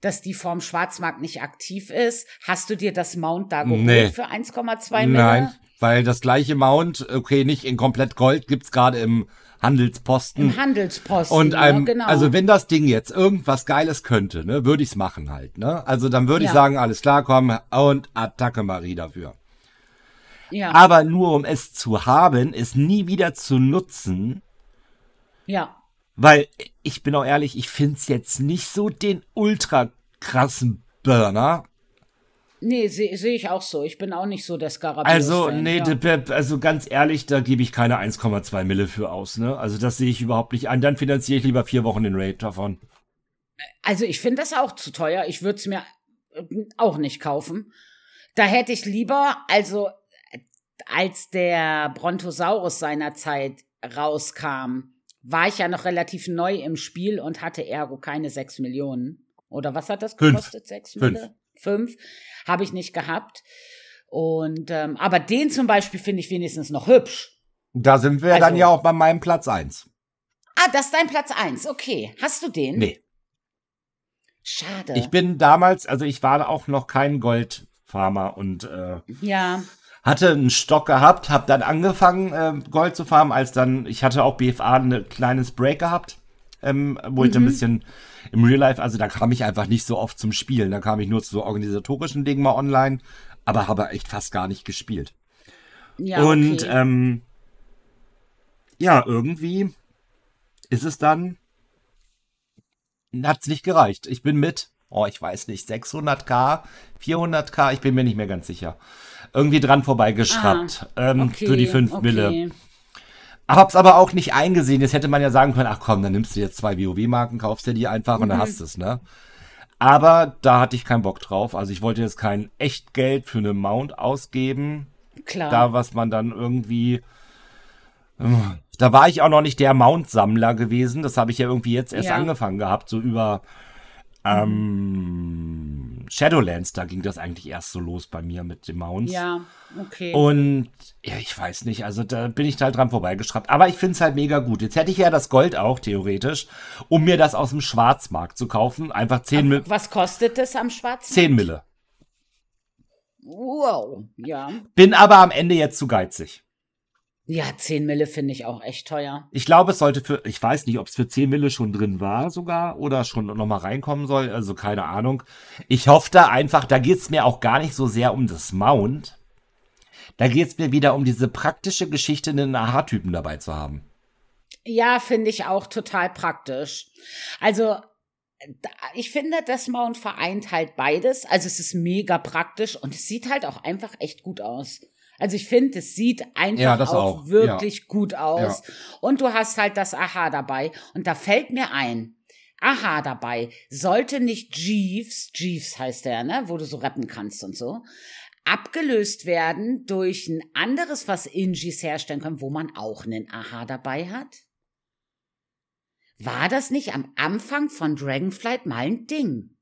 dass die vorm Schwarzmarkt nicht aktiv ist. Hast du dir das Mount da geholt nee. für 1,2 Millionen? Nein, weil das gleiche Mount, okay, nicht in komplett Gold, gibt's gerade im Handelsposten. Im Handelsposten. Und einem, ja, genau. also wenn das Ding jetzt irgendwas Geiles könnte, ne, würde ich's machen halt, ne? Also dann würde ja. ich sagen, alles klar, komm und Attacke Marie dafür. Ja. Aber nur um es zu haben, es nie wieder zu nutzen. Ja. Weil ich bin auch ehrlich, ich find's jetzt nicht so den ultra krassen Burner. Nee, sehe seh ich auch so. Ich bin auch nicht so der Scarabeus. Also, nee, ja. also ganz ehrlich, da gebe ich keine 1,2 Mille für aus, ne? Also das sehe ich überhaupt nicht an. Dann finanziere ich lieber vier Wochen den Raid davon. Also ich finde das auch zu teuer. Ich würde es mir äh, auch nicht kaufen. Da hätte ich lieber, also als der Brontosaurus seinerzeit rauskam, war ich ja noch relativ neu im Spiel und hatte ergo keine 6 Millionen. Oder was hat das gekostet? Fünf. 6 Millionen? Fünf. Habe ich nicht gehabt. Und ähm, aber den zum Beispiel finde ich wenigstens noch hübsch. Da sind wir also, dann ja auch bei meinem Platz eins. Ah, das ist dein Platz eins. Okay. Hast du den? Nee. Schade. Ich bin damals, also ich war auch noch kein Goldfarmer und äh, ja. hatte einen Stock gehabt, habe dann angefangen äh, Gold zu farmen, als dann ich hatte auch BFA ein kleines Break gehabt, ähm, wo mhm. ich ein bisschen im Real Life, also da kam ich einfach nicht so oft zum Spielen. Da kam ich nur zu so organisatorischen Dingen mal online, aber habe echt fast gar nicht gespielt. Ja, Und okay. ähm, ja, irgendwie ist es dann, hat es nicht gereicht. Ich bin mit, oh, ich weiß nicht, 600k, 400k, ich bin mir nicht mehr ganz sicher. Irgendwie dran vorbeigeschraubt ah, ähm, okay, für die 5 okay. Mille. Hab's aber auch nicht eingesehen. Jetzt hätte man ja sagen können, ach komm, dann nimmst du jetzt zwei WoW-Marken, kaufst dir die einfach mhm. und dann mhm. hast du es, ne? Aber da hatte ich keinen Bock drauf. Also ich wollte jetzt kein echt Geld für eine Mount ausgeben. Klar. Da, was man dann irgendwie. Da war ich auch noch nicht der Mount-Sammler gewesen. Das habe ich ja irgendwie jetzt erst ja. angefangen gehabt, so über ähm, Shadowlands, da ging das eigentlich erst so los bei mir mit den Mounts. Ja, okay. Und ja, ich weiß nicht, also da bin ich halt dran vorbeigeschraubt. Aber ich finde es halt mega gut. Jetzt hätte ich ja das Gold auch, theoretisch, um mir das aus dem Schwarzmarkt zu kaufen. Einfach 10 Mille. Was kostet es am Schwarzmarkt? 10 Mille. Wow, ja. Bin aber am Ende jetzt zu geizig. Ja, 10 Mille finde ich auch echt teuer. Ich glaube, es sollte für, ich weiß nicht, ob es für 10 Mille schon drin war sogar oder schon nochmal reinkommen soll, also keine Ahnung. Ich hoffe da einfach, da geht es mir auch gar nicht so sehr um das Mount. Da geht es mir wieder um diese praktische Geschichte, einen Aha-Typen dabei zu haben. Ja, finde ich auch total praktisch. Also, ich finde, das Mount vereint halt beides. Also es ist mega praktisch und es sieht halt auch einfach echt gut aus. Also ich finde, es sieht einfach ja, auch, auch, wirklich ja. gut aus. Ja. Und du hast halt das Aha dabei. Und da fällt mir ein, Aha dabei, sollte nicht Jeeves, Jeeves heißt der, ne, wo du so rappen kannst und so, abgelöst werden durch ein anderes, was Ingis herstellen können, wo man auch einen Aha dabei hat? War das nicht am Anfang von Dragonflight mal ein Ding?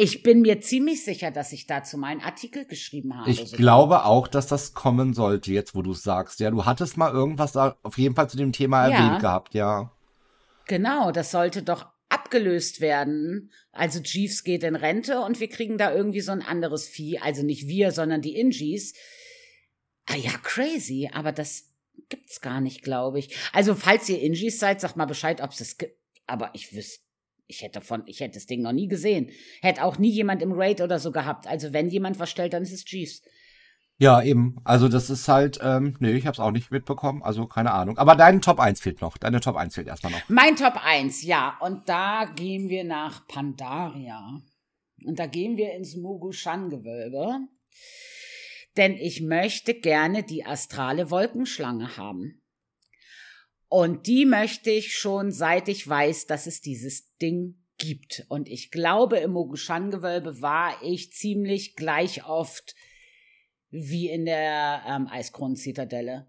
Ich bin mir ziemlich sicher, dass ich dazu mal einen Artikel geschrieben habe. Ich sogar. glaube auch, dass das kommen sollte, jetzt wo du es sagst. Ja, du hattest mal irgendwas da auf jeden Fall zu dem Thema ja. erwähnt gehabt, ja. Genau, das sollte doch abgelöst werden. Also Jeeves geht in Rente und wir kriegen da irgendwie so ein anderes Vieh. Also nicht wir, sondern die Ingies. Ah ja, crazy, aber das gibt's gar nicht, glaube ich. Also falls ihr Ingies seid, sagt mal Bescheid, ob es es gibt. Aber ich wüsste ich hätte von, ich hätte das Ding noch nie gesehen. Hätte auch nie jemand im Raid oder so gehabt. Also wenn jemand was stellt, dann ist es Jeeves. Ja, eben. Also das ist halt, ähm, nee, ich hab's auch nicht mitbekommen, also keine Ahnung. Aber dein Top 1 fehlt noch. Deine Top 1 fehlt erstmal noch. Mein Top 1, ja. Und da gehen wir nach Pandaria. Und da gehen wir ins Mugushan-Gewölbe. Denn ich möchte gerne die astrale Wolkenschlange haben. Und die möchte ich schon, seit ich weiß, dass es dieses Ding gibt. Und ich glaube, im Mogushan-Gewölbe war ich ziemlich gleich oft wie in der ähm, Eiskronen-Zitadelle,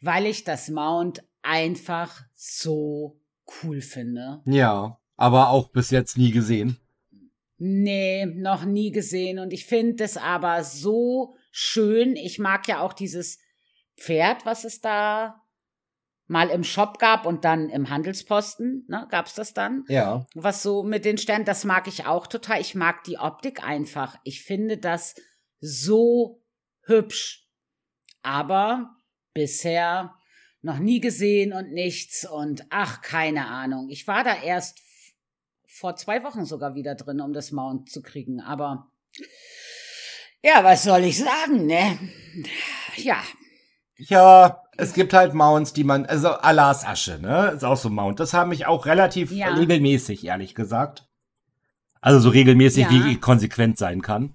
weil ich das Mount einfach so cool finde. Ja, aber auch bis jetzt nie gesehen. Nee, noch nie gesehen. Und ich finde es aber so schön. Ich mag ja auch dieses Pferd, was es da mal im Shop gab und dann im Handelsposten, ne, gab's das dann? Ja. Was so mit den Sternen, das mag ich auch total. Ich mag die Optik einfach. Ich finde das so hübsch. Aber bisher noch nie gesehen und nichts und ach, keine Ahnung. Ich war da erst vor zwei Wochen sogar wieder drin, um das Mount zu kriegen, aber ja, was soll ich sagen, ne? Ja. Ja, es gibt halt Mounts, die man, also Alas Asche, ne? Ist auch so ein Mount. Das haben mich auch relativ ja. regelmäßig, ehrlich gesagt. Also so regelmäßig, ja. wie ich konsequent sein kann.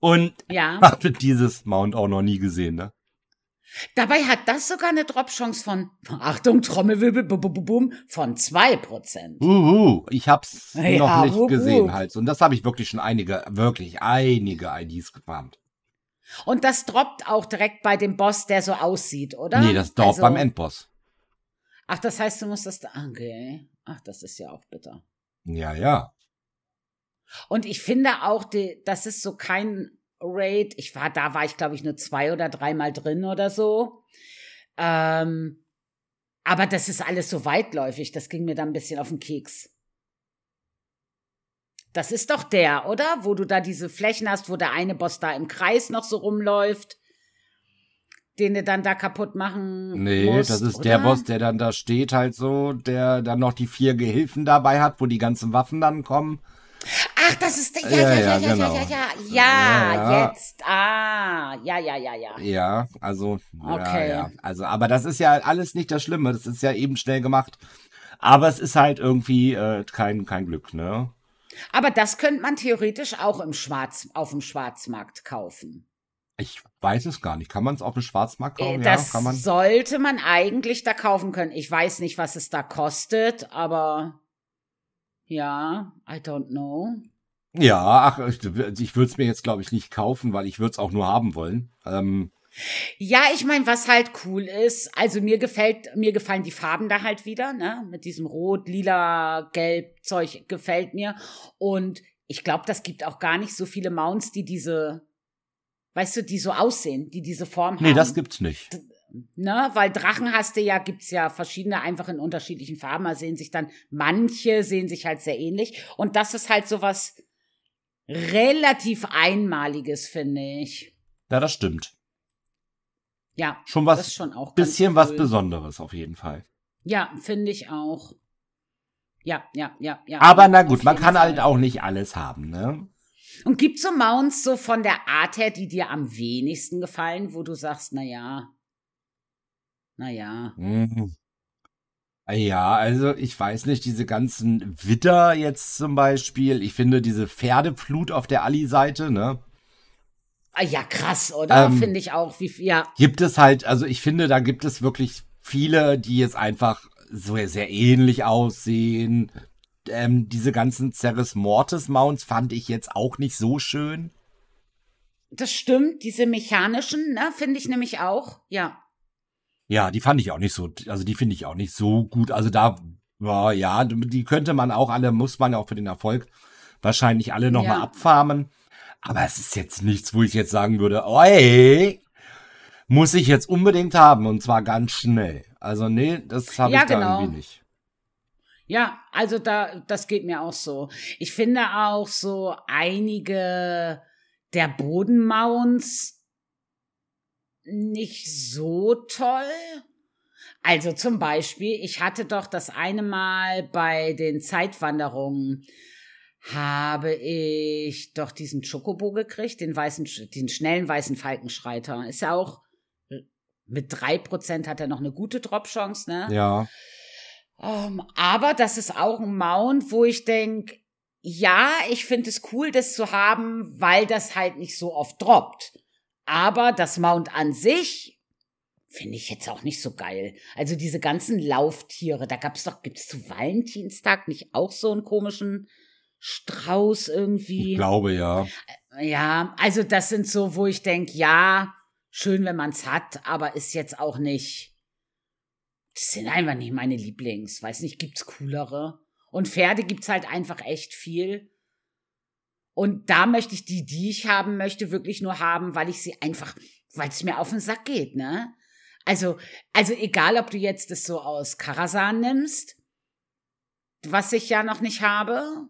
Und ja. habe dieses Mount auch noch nie gesehen, ne? Dabei hat das sogar eine Drop-Chance von, Achtung, Trommelwirbel, bum, bum, bum, von 2%. Uhu, ich hab's ja, noch nicht wup, gesehen wup. halt. Und das habe ich wirklich schon einige, wirklich einige IDs gefarmt. Und das droppt auch direkt bei dem Boss, der so aussieht, oder? Nee, das droppt also, beim Endboss. Ach, das heißt, du musst das. Okay. Ach, das ist ja auch bitter. Ja, ja. Und ich finde auch, die, das ist so kein Raid. Ich war, da war ich, glaube ich, nur zwei oder dreimal drin oder so. Ähm, aber das ist alles so weitläufig. Das ging mir dann ein bisschen auf den Keks. Das ist doch der, oder? Wo du da diese Flächen hast, wo der eine Boss da im Kreis noch so rumläuft, den du dann da kaputt machen Nee, musst, das ist oder? der Boss, der dann da steht halt so, der dann noch die vier Gehilfen dabei hat, wo die ganzen Waffen dann kommen. Ach, das ist der. Ja, ja, ja, ja, ja, genau. ja, ja, ja, ja, jetzt. Ah, ja, ja, ja, ja. Ja, also, okay. ja, ja. Also, aber das ist ja alles nicht das Schlimme. Das ist ja eben schnell gemacht. Aber es ist halt irgendwie äh, kein, kein Glück, ne? Aber das könnte man theoretisch auch im Schwarz, auf dem Schwarzmarkt kaufen. Ich weiß es gar nicht. Kann man es auf dem Schwarzmarkt kaufen? Das ja, man. sollte man eigentlich da kaufen können. Ich weiß nicht, was es da kostet, aber ja, I don't know. Ja, ach, ich, ich würde es mir jetzt, glaube ich, nicht kaufen, weil ich würde es auch nur haben wollen. Ähm, ja, ich meine, was halt cool ist, also mir gefällt, mir gefallen die Farben da halt wieder, ne? Mit diesem Rot, Lila, Gelb Zeug gefällt mir. Und ich glaube, das gibt auch gar nicht so viele Mounts, die diese, weißt du, die so aussehen, die diese Form haben. Nee, das gibt's nicht. Ne, weil Drachen hast du ja, gibt's ja verschiedene, einfach in unterschiedlichen Farben. Da sehen sich dann, manche sehen sich halt sehr ähnlich. Und das ist halt so was relativ Einmaliges, finde ich. Ja, das stimmt. Ja, schon was, das ist schon auch bisschen cool. was Besonderes auf jeden Fall. Ja, finde ich auch. Ja, ja, ja, ja. Aber na gut, man kann Fall. halt auch nicht alles haben, ne? Und gibt's so Mounts so von der Art her, die dir am wenigsten gefallen, wo du sagst, na ja, na ja. Mhm. Ja, also ich weiß nicht, diese ganzen Witter jetzt zum Beispiel. Ich finde diese Pferdeflut auf der Ali-Seite, ne? Ah, ja, krass, oder? Ähm, finde ich auch. Wie, ja. Gibt es halt, also ich finde, da gibt es wirklich viele, die jetzt einfach so sehr ähnlich aussehen. Ähm, diese ganzen Ceres Mortis Mounts fand ich jetzt auch nicht so schön. Das stimmt, diese mechanischen, ne, finde ich nämlich auch, ja. Ja, die fand ich auch nicht so, also die finde ich auch nicht so gut. Also da, ja, ja, die könnte man auch alle, muss man auch für den Erfolg wahrscheinlich alle nochmal ja. abfarmen. Aber es ist jetzt nichts, wo ich jetzt sagen würde, oi, muss ich jetzt unbedingt haben und zwar ganz schnell. Also nee, das habe ja, ich da genau. irgendwie nicht. Ja, also da, das geht mir auch so. Ich finde auch so einige der Bodenmounts nicht so toll. Also zum Beispiel, ich hatte doch das eine Mal bei den Zeitwanderungen habe ich doch diesen Chocobo gekriegt, den weißen, den schnellen weißen Falkenschreiter. Ist ja auch mit drei Prozent hat er noch eine gute Drop-Chance, ne? Ja. Um, ähm, aber das ist auch ein Mount, wo ich denke, ja, ich finde es cool, das zu haben, weil das halt nicht so oft droppt. Aber das Mount an sich finde ich jetzt auch nicht so geil. Also diese ganzen Lauftiere, da gab's doch, gibt's zu Valentinstag nicht auch so einen komischen Strauß irgendwie? Ich glaube ja. Ja, also das sind so, wo ich denke, ja, schön, wenn man's hat, aber ist jetzt auch nicht. Das sind einfach nicht meine Lieblings. Weiß nicht, gibt's coolere? Und Pferde gibt's halt einfach echt viel. Und da möchte ich die, die ich haben möchte, wirklich nur haben, weil ich sie einfach, weil es mir auf den Sack geht, ne? Also, also egal, ob du jetzt das so aus Karasan nimmst, was ich ja noch nicht habe,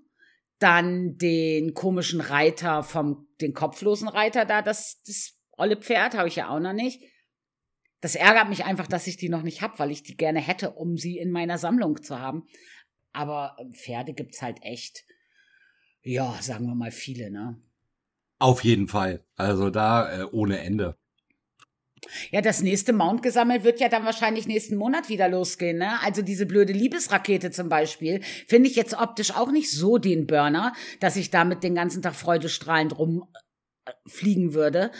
dann den komischen Reiter vom, den kopflosen Reiter da, das, das olle Pferd habe ich ja auch noch nicht. Das ärgert mich einfach, dass ich die noch nicht habe, weil ich die gerne hätte, um sie in meiner Sammlung zu haben. Aber Pferde gibt's halt echt ja, sagen wir mal viele, ne? Auf jeden Fall. Also da äh, ohne Ende. Ja, das nächste Mount gesammelt wird ja dann wahrscheinlich nächsten Monat wieder losgehen, ne? Also diese blöde Liebesrakete zum Beispiel finde ich jetzt optisch auch nicht so den Burner, dass ich damit den ganzen Tag freudestrahlend rum äh, fliegen würde.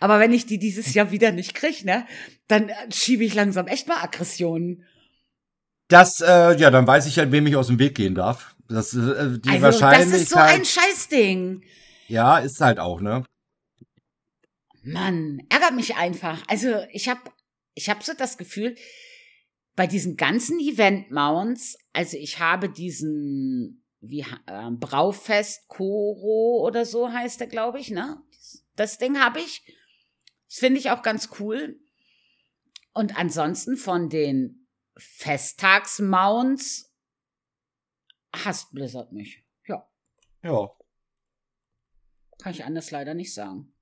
Aber wenn ich die dieses Jahr wieder nicht krieg, ne, dann äh, schiebe ich langsam echt mal Aggressionen. Das, äh, ja, dann weiß ich halt, wem ich aus dem Weg gehen darf. Das, äh, die also, Wahrscheinlichkeit. Das ist so ein Scheißding. Ja, ist halt auch, ne? Mann, ärgert mich einfach. Also, ich hab, ich hab so das Gefühl, bei diesen ganzen Event-Mounts, also ich habe diesen, wie, äh, Braufest Koro oder so heißt der, glaube ich, ne? Das Ding habe ich. Das finde ich auch ganz cool. Und ansonsten von den Festtagsmounts hasst Blizzard mich. Ja. Ja. Kann ich anders leider nicht sagen.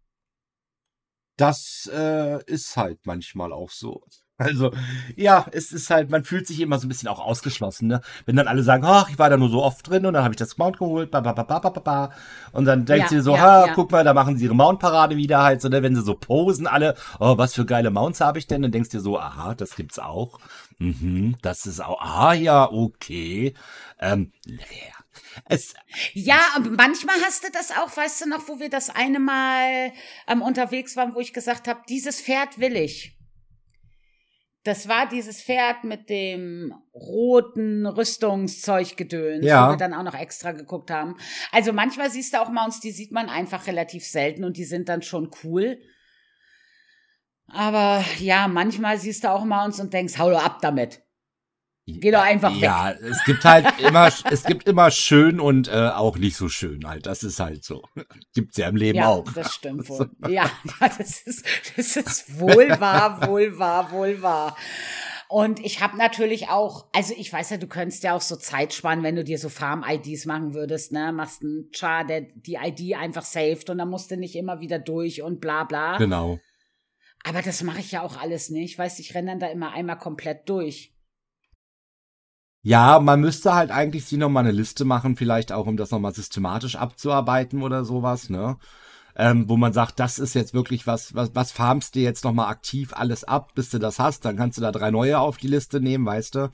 Das äh, ist halt manchmal auch so. Also, ja, es ist halt, man fühlt sich immer so ein bisschen auch ausgeschlossen, ne? Wenn dann alle sagen, ach, ich war da nur so oft drin und dann habe ich das Mount geholt, ba, ba, ba, ba, ba, ba. und dann denkt ja, sie so, ja, ha, ja. guck mal, da machen sie ihre Mount-Parade wieder halt, so, ne? Wenn sie so posen alle, oh, was für geile Mounts habe ich denn? Dann denkst du dir so, aha, das gibt's auch. Mhm, das ist auch, ah, ja, okay. Ähm, ja. Es, ja, manchmal hast du das auch, weißt du noch, wo wir das eine Mal ähm, unterwegs waren, wo ich gesagt habe, dieses Pferd will ich. Das war dieses Pferd mit dem roten Rüstungszeuggedöns, ja. wo wir dann auch noch extra geguckt haben. Also manchmal siehst du auch Mounts, die sieht man einfach relativ selten und die sind dann schon cool. Aber ja, manchmal siehst du auch Mounts und denkst, hau ab damit. Geh doch einfach weg. Ja, es gibt halt immer, es gibt immer schön und äh, auch nicht so schön halt. Das ist halt so. Gibt's ja im Leben ja, auch. das stimmt wohl. Ja, ja, das ist, das ist wohl wahr, wohl wahr, wohl wahr. Und ich habe natürlich auch, also ich weiß ja, du könntest ja auch so Zeit sparen, wenn du dir so Farm-IDs machen würdest, ne? Machst einen Char, der die ID einfach saved und dann musst du nicht immer wieder durch und bla bla. Genau. Aber das mache ich ja auch alles nicht. Weißt ich renne dann da immer einmal komplett durch. Ja, man müsste halt eigentlich sie nochmal eine Liste machen, vielleicht auch, um das nochmal systematisch abzuarbeiten oder sowas, ne? ähm, wo man sagt, das ist jetzt wirklich was, was, was farmst du jetzt nochmal aktiv alles ab, bis du das hast, dann kannst du da drei neue auf die Liste nehmen, weißt du.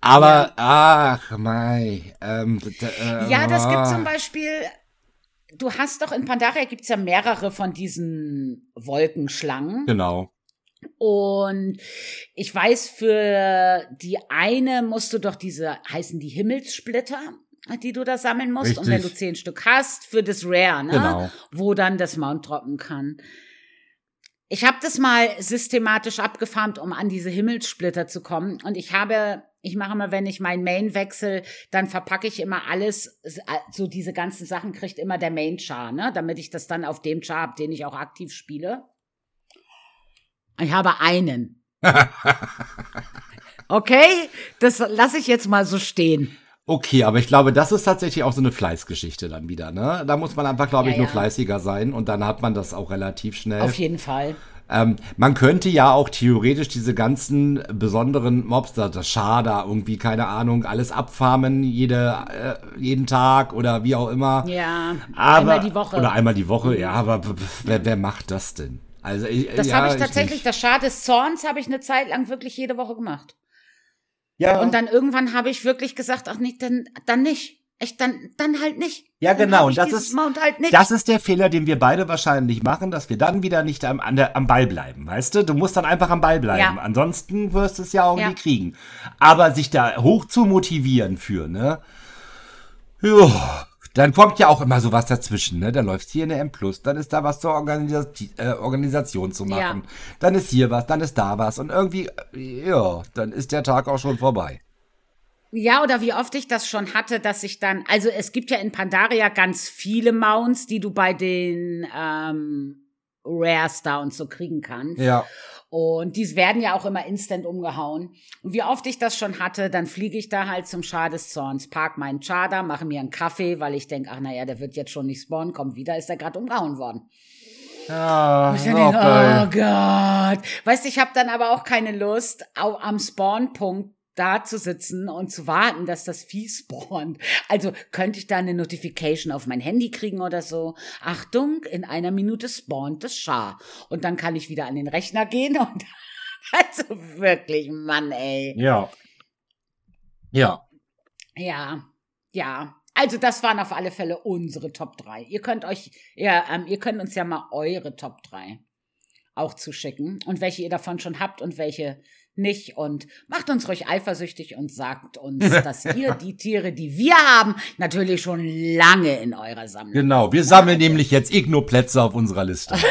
Aber, ja. ach, mei. Ähm, äh, ja, das gibt zum Beispiel, du hast doch in Pandaria gibt's ja mehrere von diesen Wolkenschlangen. Genau. Und ich weiß, für die eine musst du doch diese, heißen die Himmelssplitter? die du da sammeln musst. Richtig. Und wenn du zehn Stück hast, für das Rare, ne? Genau. Wo dann das Mount droppen kann. Ich habe das mal systematisch abgefarmt, um an diese Himmelssplitter zu kommen. Und ich habe, ich mache immer, wenn ich mein Main wechsle, dann verpacke ich immer alles, so diese ganzen Sachen kriegt immer der Main Char, ne? Damit ich das dann auf dem Char habe, den ich auch aktiv spiele. Ich habe einen. okay, das lasse ich jetzt mal so stehen. Okay, aber ich glaube, das ist tatsächlich auch so eine Fleißgeschichte dann wieder, ne? Da muss man einfach, glaube ich, ja. nur fleißiger sein und dann hat man das auch relativ schnell. Auf jeden Fall. Ähm, man könnte ja auch theoretisch diese ganzen besonderen Mobs, das Schada, irgendwie, keine Ahnung, alles abfarmen, jede, äh, jeden Tag oder wie auch immer. Ja, aber, einmal die Woche. Oder einmal die Woche, ja, aber wer, wer macht das denn? Also, ich, das ja, habe ich tatsächlich, ich das Schad des Zorns habe ich eine Zeit lang wirklich jede Woche gemacht. Ja. Und dann irgendwann habe ich wirklich gesagt, ach nicht, dann, dann nicht. Echt, dann, dann halt nicht. Ja, genau. Und das ist, halt das ist der Fehler, den wir beide wahrscheinlich machen, dass wir dann wieder nicht am, an der, am Ball bleiben. Weißt du? Du musst dann einfach am Ball bleiben. Ja. Ansonsten wirst du es ja auch ja. nie kriegen. Aber sich da hoch zu motivieren für, ne? Ja, dann kommt ja auch immer sowas dazwischen, ne? Dann läuft hier eine M+, dann ist da was zur Organisa äh, Organisation zu machen. Ja. Dann ist hier was, dann ist da was. Und irgendwie, ja, dann ist der Tag auch schon vorbei. Ja, oder wie oft ich das schon hatte, dass ich dann, also es gibt ja in Pandaria ganz viele Mounts, die du bei den ähm, Rares da und so kriegen kannst. Ja. Und die werden ja auch immer instant umgehauen. Und wie oft ich das schon hatte, dann fliege ich da halt zum Char des Zorns, park meinen Char da, mache mir einen Kaffee, weil ich denke, ach naja, der wird jetzt schon nicht spawnen, kommt wieder, ist der gerade umgehauen worden. Ja, ich denke, oh Gott. Weißt du, ich habe dann aber auch keine Lust, auch am Spawnpunkt da zu sitzen und zu warten, dass das Vieh spawnt. Also könnte ich da eine Notification auf mein Handy kriegen oder so. Achtung, in einer Minute spawnt das Schar. Und dann kann ich wieder an den Rechner gehen und also wirklich, Mann, ey. Ja. Ja. Ja, ja. Also das waren auf alle Fälle unsere Top 3. Ihr könnt euch, ja, ähm, ihr könnt uns ja mal eure Top 3 auch zuschicken und welche ihr davon schon habt und welche nicht und macht uns ruhig eifersüchtig und sagt uns, dass ihr die Tiere, die wir haben, natürlich schon lange in eurer Sammlung Genau, wir sammeln nämlich jetzt Igno-Plätze auf unserer Liste.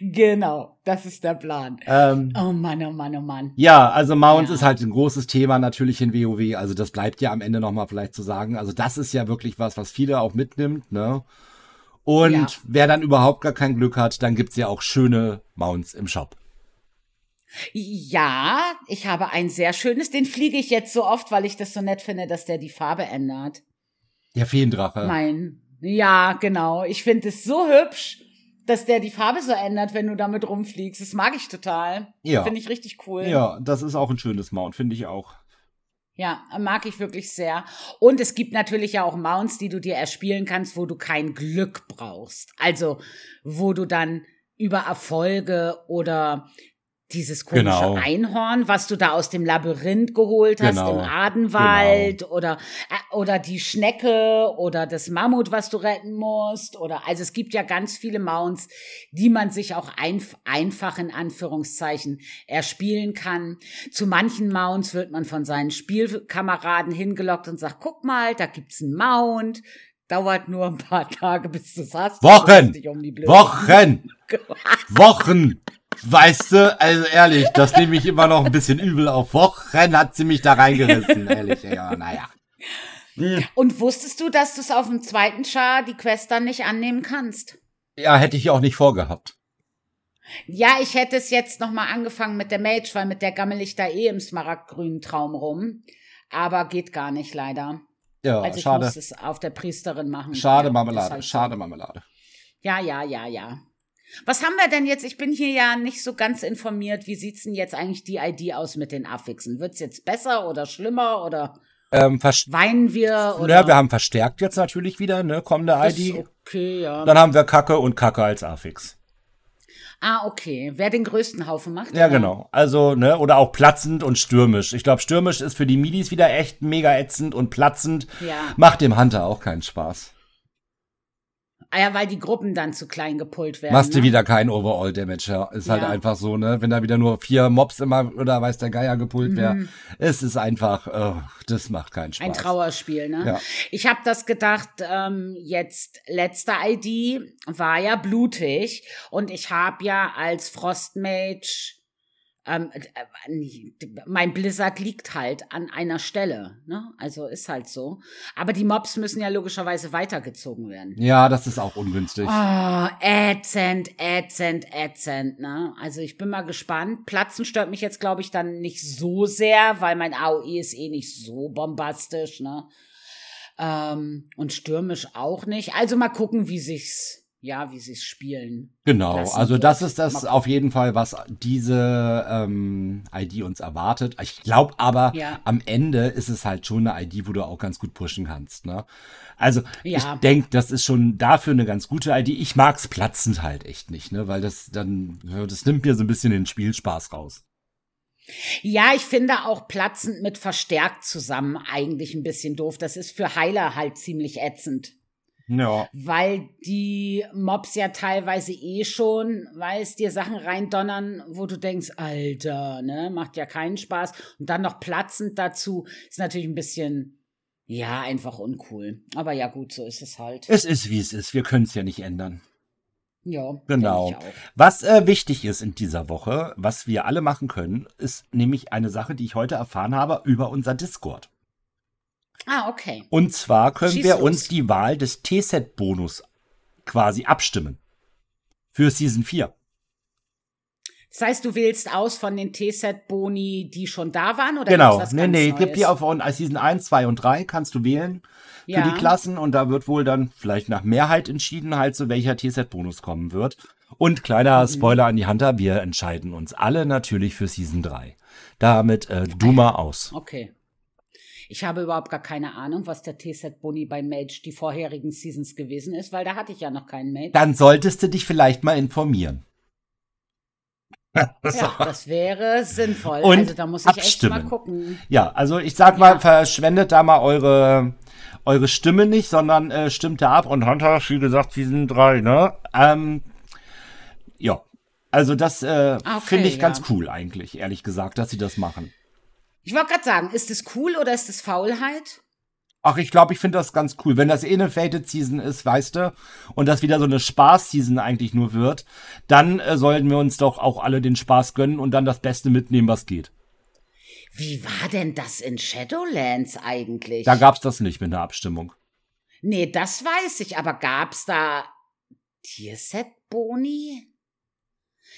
genau, das ist der Plan. Ähm, oh Mann, oh Mann, oh Mann. Ja, also Mounts ja. ist halt ein großes Thema natürlich in WoW. Also das bleibt ja am Ende nochmal vielleicht zu sagen. Also das ist ja wirklich was, was viele auch mitnimmt, ne? Und ja. wer dann überhaupt gar kein Glück hat, dann gibt's ja auch schöne Mounts im Shop. Ja, ich habe ein sehr schönes. Den fliege ich jetzt so oft, weil ich das so nett finde, dass der die Farbe ändert. Der Feendrache. Mein. Ja, genau. Ich finde es so hübsch, dass der die Farbe so ändert, wenn du damit rumfliegst. Das mag ich total. Ja. Finde ich richtig cool. Ja, das ist auch ein schönes Mount, finde ich auch. Ja, mag ich wirklich sehr. Und es gibt natürlich ja auch Mounts, die du dir erspielen kannst, wo du kein Glück brauchst. Also, wo du dann über Erfolge oder dieses komische genau. Einhorn, was du da aus dem Labyrinth geholt hast genau. im Adenwald genau. oder äh, oder die Schnecke oder das Mammut, was du retten musst oder also es gibt ja ganz viele Mounts, die man sich auch einf einfach in Anführungszeichen erspielen kann. Zu manchen Mounts wird man von seinen Spielkameraden hingelockt und sagt, guck mal, da gibt's einen Mount, dauert nur ein paar Tage, bis du es hast. Wochen! Um Wochen! Wochen! Weißt du, also ehrlich, das nehme ich immer noch ein bisschen übel auf. Wochen hat sie mich da reingerissen, ehrlich. Ja, naja. Hm. Und wusstest du, dass du es auf dem zweiten Char die Quest dann nicht annehmen kannst? Ja, hätte ich auch nicht vorgehabt. Ja, ich hätte es jetzt nochmal angefangen mit der Mage, weil mit der gammel ich da eh im smaragdgrünen Traum rum. Aber geht gar nicht, leider. Ja, also ich schade. muss es auf der Priesterin machen. Schade ja, Marmelade, halt schade. Marmelade. Ja, ja, ja, ja. Was haben wir denn jetzt? Ich bin hier ja nicht so ganz informiert. Wie sieht's denn jetzt eigentlich die ID aus mit den Affixen? Wird's jetzt besser oder schlimmer oder ähm, weinen wir? Oder? Ja, wir haben verstärkt jetzt natürlich wieder, ne? Kommende ID. okay, ja. Dann haben wir Kacke und Kacke als Affix. Ah, okay. Wer den größten Haufen macht? Ja, oder? genau. Also, ne, oder auch platzend und stürmisch. Ich glaube, stürmisch ist für die Midis wieder echt mega ätzend und platzend ja. macht dem Hunter auch keinen Spaß. Ah ja, weil die Gruppen dann zu klein gepult werden. Machst ne? du wieder kein Overall-Damage, ja. Ist halt ja. halt einfach so, ne? Wenn da wieder nur vier Mobs immer oder weiß der Geier gepult wäre. Mhm. Es ist einfach, oh, das macht keinen Spaß. Ein Trauerspiel, ne? Ja. Ich habe das gedacht, ähm, jetzt letzte ID war ja blutig und ich habe ja als Frostmage ähm, äh, mein Blizzard liegt halt an einer Stelle, ne? Also ist halt so. Aber die Mobs müssen ja logischerweise weitergezogen werden. Ja, das ist auch ungünstig. Oh, ätzend, ätzend, ätzend, ne? Also ich bin mal gespannt. Platzen stört mich jetzt, glaube ich, dann nicht so sehr, weil mein AOE ist eh nicht so bombastisch, ne? Ähm, und stürmisch auch nicht. Also mal gucken, wie sich's ja, wie sie es spielen. Genau, also das ist das auf jeden Fall, was diese ähm, ID uns erwartet. Ich glaube aber, ja. am Ende ist es halt schon eine ID, wo du auch ganz gut pushen kannst. Ne? Also ja. ich denke, das ist schon dafür eine ganz gute ID. Ich mag's platzend halt echt nicht, ne? weil das dann, das nimmt mir so ein bisschen den Spielspaß raus. Ja, ich finde auch platzend mit verstärkt zusammen eigentlich ein bisschen doof. Das ist für Heiler halt ziemlich ätzend. Ja. Weil die Mobs ja teilweise eh schon, weißt, dir Sachen reindonnern, wo du denkst, Alter, ne, macht ja keinen Spaß. Und dann noch platzend dazu, ist natürlich ein bisschen, ja, einfach uncool. Aber ja, gut, so ist es halt. Es ist, wie es ist. Wir können es ja nicht ändern. Ja, genau. Was äh, wichtig ist in dieser Woche, was wir alle machen können, ist nämlich eine Sache, die ich heute erfahren habe über unser Discord. Ah, okay. Und zwar können Schieß wir los. uns die Wahl des T-Set-Bonus quasi abstimmen. Für Season 4. Das heißt, du wählst aus von den T-Set-Boni, die schon da waren? Oder genau, nee, nee, gibt die auf Season 1, 2 und 3 kannst du wählen für ja. die Klassen und da wird wohl dann vielleicht nach Mehrheit entschieden, halt so welcher T-Set-Bonus kommen wird. Und kleiner mhm. Spoiler an die Hunter, wir entscheiden uns alle natürlich für Season 3. Damit äh, Duma aus. Okay. Ich habe überhaupt gar keine Ahnung, was der T-Set Boni bei Mage die vorherigen Seasons gewesen ist, weil da hatte ich ja noch keinen Mage. Dann solltest du dich vielleicht mal informieren. Ja, das wäre sinnvoll. Und also da muss ich abstimmen. echt mal gucken. Ja, also ich sag mal, ja. verschwendet da mal eure eure Stimme nicht, sondern äh, stimmt da ab. Und Hunter, wie gesagt, Season 3, ne? Ähm, ja. Also das äh, okay, finde ich ja. ganz cool eigentlich, ehrlich gesagt, dass sie das machen. Ich wollte gerade sagen, ist es cool oder ist es Faulheit? Ach, ich glaube, ich finde das ganz cool. Wenn das eh eine Fated Season ist, weißt du, und das wieder so eine Spaß-Season eigentlich nur wird, dann äh, sollten wir uns doch auch alle den Spaß gönnen und dann das Beste mitnehmen, was geht. Wie war denn das in Shadowlands eigentlich? Da gab's das nicht mit einer Abstimmung. Nee, das weiß ich, aber gab's da Tierset-Boni?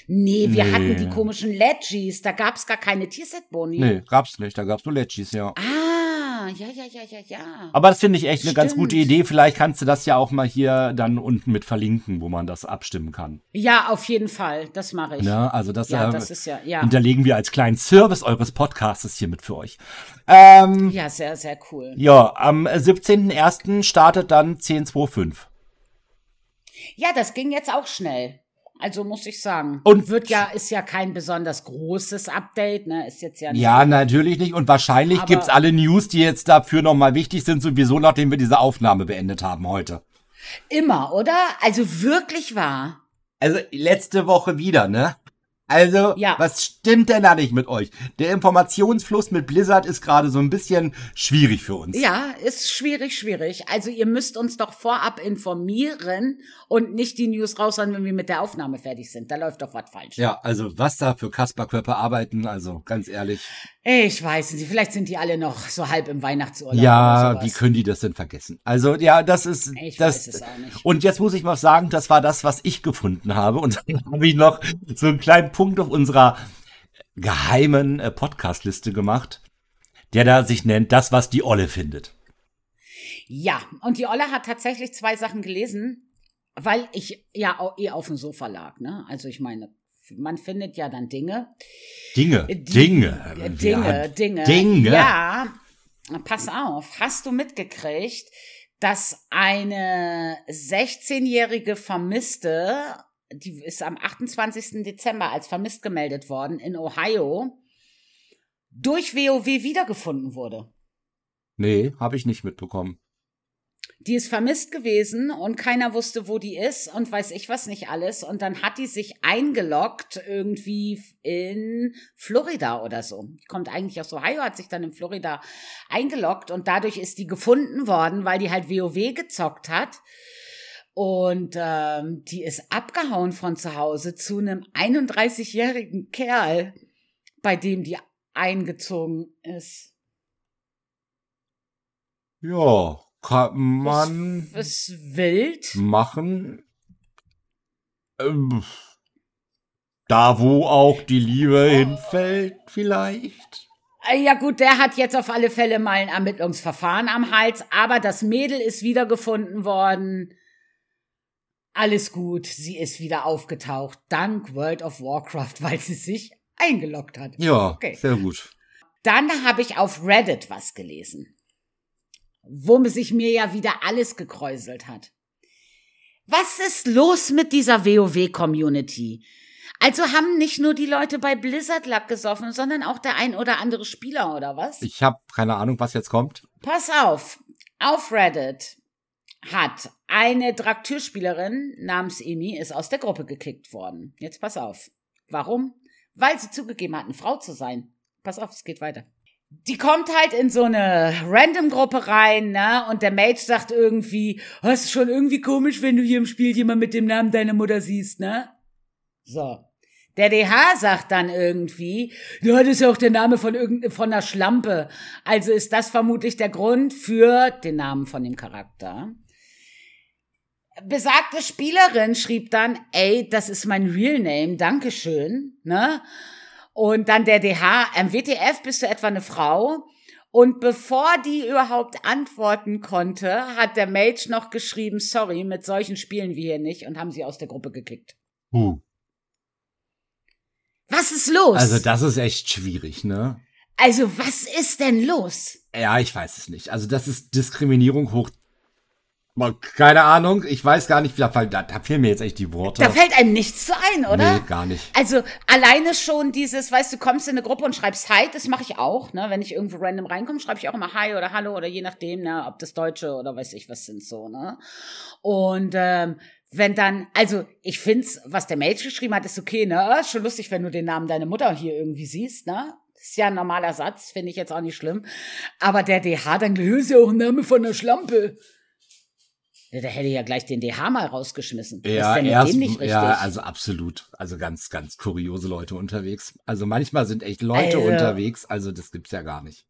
Nee, wir nee. hatten die komischen Legis. Da gab's gar keine Tierset-Boni. Nee, gab's nicht. Da gab's nur Legis, ja. Ah, ja, ja, ja, ja, ja. Aber das finde ich echt Stimmt. eine ganz gute Idee. Vielleicht kannst du das ja auch mal hier dann unten mit verlinken, wo man das abstimmen kann. Ja, auf jeden Fall. Das mache ich. Ja, also das, ja, äh, das ist ja, ja. hinterlegen wir als kleinen Service eures Podcasts hiermit für euch. Ähm, ja, sehr, sehr cool. Ja, am 17.01. startet dann 10.25. Ja, das ging jetzt auch schnell. Also muss ich sagen. Und wird ja, ist ja kein besonders großes Update, ne? Ist jetzt ja nicht. Ja, natürlich nicht. Und wahrscheinlich gibt's alle News, die jetzt dafür nochmal wichtig sind, sowieso nachdem wir diese Aufnahme beendet haben heute. Immer, oder? Also wirklich wahr. Also letzte Woche wieder, ne? Also, ja. was stimmt denn da nicht mit euch? Der Informationsfluss mit Blizzard ist gerade so ein bisschen schwierig für uns. Ja, ist schwierig, schwierig. Also, ihr müsst uns doch vorab informieren und nicht die News raushauen, wenn wir mit der Aufnahme fertig sind. Da läuft doch was falsch. Ja, also, was da für Kasperkörper arbeiten, also, ganz ehrlich. Ich weiß nicht, vielleicht sind die alle noch so halb im Weihnachtsurlaub. Ja, wie können die das denn vergessen? Also, ja, das ist. Ich das, weiß es auch nicht. Und jetzt muss ich mal sagen, das war das, was ich gefunden habe. Und dann habe ich noch so einen kleinen Punkt auf unserer geheimen äh, Podcast-Liste gemacht, der da sich nennt, das, was die Olle findet. Ja, und die Olle hat tatsächlich zwei Sachen gelesen, weil ich ja auch eh auf dem Sofa lag, ne? Also ich meine, man findet ja dann Dinge. Dinge, die, Dinge. Dinge, Dinge. Dinge. Ja, pass auf, hast du mitgekriegt, dass eine 16-jährige Vermisste die ist am 28. Dezember als vermisst gemeldet worden in Ohio, durch WoW wiedergefunden wurde. Nee, habe ich nicht mitbekommen. Die ist vermisst gewesen und keiner wusste, wo die ist und weiß ich was nicht alles. Und dann hat die sich eingeloggt irgendwie in Florida oder so. Die kommt eigentlich aus Ohio, hat sich dann in Florida eingeloggt und dadurch ist die gefunden worden, weil die halt WoW gezockt hat und ähm, die ist abgehauen von zu Hause zu einem 31-jährigen Kerl, bei dem die eingezogen ist. Ja, kann man. Was, was wild? Machen. Ähm, da, wo auch die Liebe oh. hinfällt, vielleicht. Ja gut, der hat jetzt auf alle Fälle mal ein Ermittlungsverfahren am Hals, aber das Mädel ist wiedergefunden worden alles gut, sie ist wieder aufgetaucht, dank World of Warcraft, weil sie sich eingeloggt hat. Ja, okay. sehr gut. Dann habe ich auf Reddit was gelesen, wo sich mir ja wieder alles gekräuselt hat. Was ist los mit dieser WoW-Community? Also haben nicht nur die Leute bei Blizzard Luck gesoffen, sondern auch der ein oder andere Spieler, oder was? Ich habe keine Ahnung, was jetzt kommt. Pass auf, auf Reddit hat eine Draktürspielerin namens Emi ist aus der Gruppe gekickt worden. Jetzt pass auf. Warum? Weil sie zugegeben hat, eine Frau zu sein. Pass auf, es geht weiter. Die kommt halt in so eine Random-Gruppe rein, ne? Und der Mage sagt irgendwie, oh, es ist schon irgendwie komisch, wenn du hier im Spiel jemand mit dem Namen deiner Mutter siehst, ne? So. Der DH sagt dann irgendwie, ja, das ist ja auch der Name von irgendeiner von Schlampe. Also ist das vermutlich der Grund für den Namen von dem Charakter besagte Spielerin schrieb dann, ey, das ist mein Real Name, Dankeschön, ne? Und dann der DH, am WTF bist du etwa eine Frau? Und bevor die überhaupt antworten konnte, hat der Mage noch geschrieben, sorry, mit solchen spielen wir hier nicht und haben sie aus der Gruppe gekickt. Huh. Was ist los? Also das ist echt schwierig, ne? Also was ist denn los? Ja, ich weiß es nicht. Also das ist Diskriminierung hoch keine Ahnung, ich weiß gar nicht, da, da, da fehlen mir jetzt echt die Worte. Da fällt einem nichts zu ein, oder? Nee, gar nicht. Also alleine schon dieses, weißt du, kommst in eine Gruppe und schreibst Hi, das mache ich auch, ne? Wenn ich irgendwo random reinkomme, schreibe ich auch immer Hi oder Hallo oder je nachdem, ne, ob das Deutsche oder weiß ich was sind so, ne? Und ähm, wenn dann, also ich find's, was der Mage geschrieben hat, ist okay, ne? Ist schon lustig, wenn du den Namen deiner Mutter hier irgendwie siehst, ne? ist ja ein normaler Satz, finde ich jetzt auch nicht schlimm. Aber der DH, dann ist ja auch ein Name von der Schlampe. Ja, der hätte ja gleich den DH mal rausgeschmissen. Ja, ist erst, dem nicht richtig? ja, also absolut. Also ganz, ganz kuriose Leute unterwegs. Also manchmal sind echt Leute also, unterwegs, also das gibt's ja gar nicht.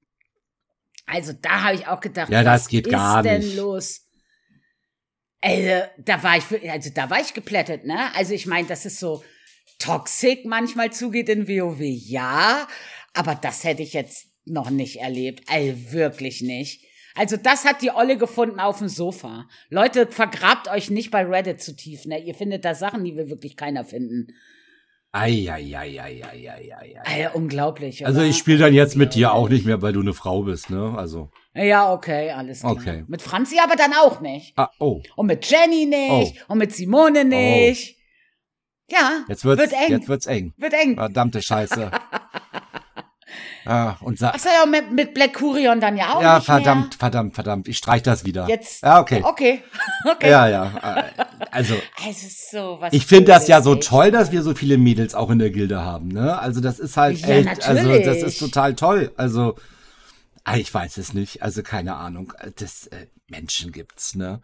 Also da habe ich auch gedacht, ja, das geht gar nicht. denn los? Also, da war ich, also da war ich geplättet, ne? Also ich meine, das ist so toxic manchmal zugeht in WoW, ja, aber das hätte ich jetzt noch nicht erlebt. Also wirklich nicht. Also das hat die Olle gefunden auf dem Sofa. Leute, vergrabt euch nicht bei Reddit zu tief, ne? Ihr findet da Sachen, die wir wirklich keiner finden. Eieieiei. Ei, unglaublich. Oder? Also ich spiele dann jetzt mit dir auch nicht mehr, weil du eine Frau bist, ne? Also. Ja, okay, alles klar. Okay. Mit Franzi aber dann auch nicht. Ah, oh. Und mit Jenny nicht. Oh. Und mit Simone nicht. Oh. Ja. Jetzt wird's, wird eng. Jetzt wird's eng. Wird eng. Verdammte Scheiße. Ah, und Ach so, ja, mit, mit Black Curion dann ja auch. Ja, verdammt, mehr. verdammt, verdammt. Ich streich das wieder. Jetzt. Ja, okay. Okay. okay. Ja, ja. Also. Es ist so was. Ich finde das ja so toll, dass wir so viele Mädels auch in der Gilde haben, ne? Also, das ist halt ja, echt, also, das ist total toll. Also, ah, ich weiß es nicht. Also, keine Ahnung. Das, äh, Menschen gibt's, ne?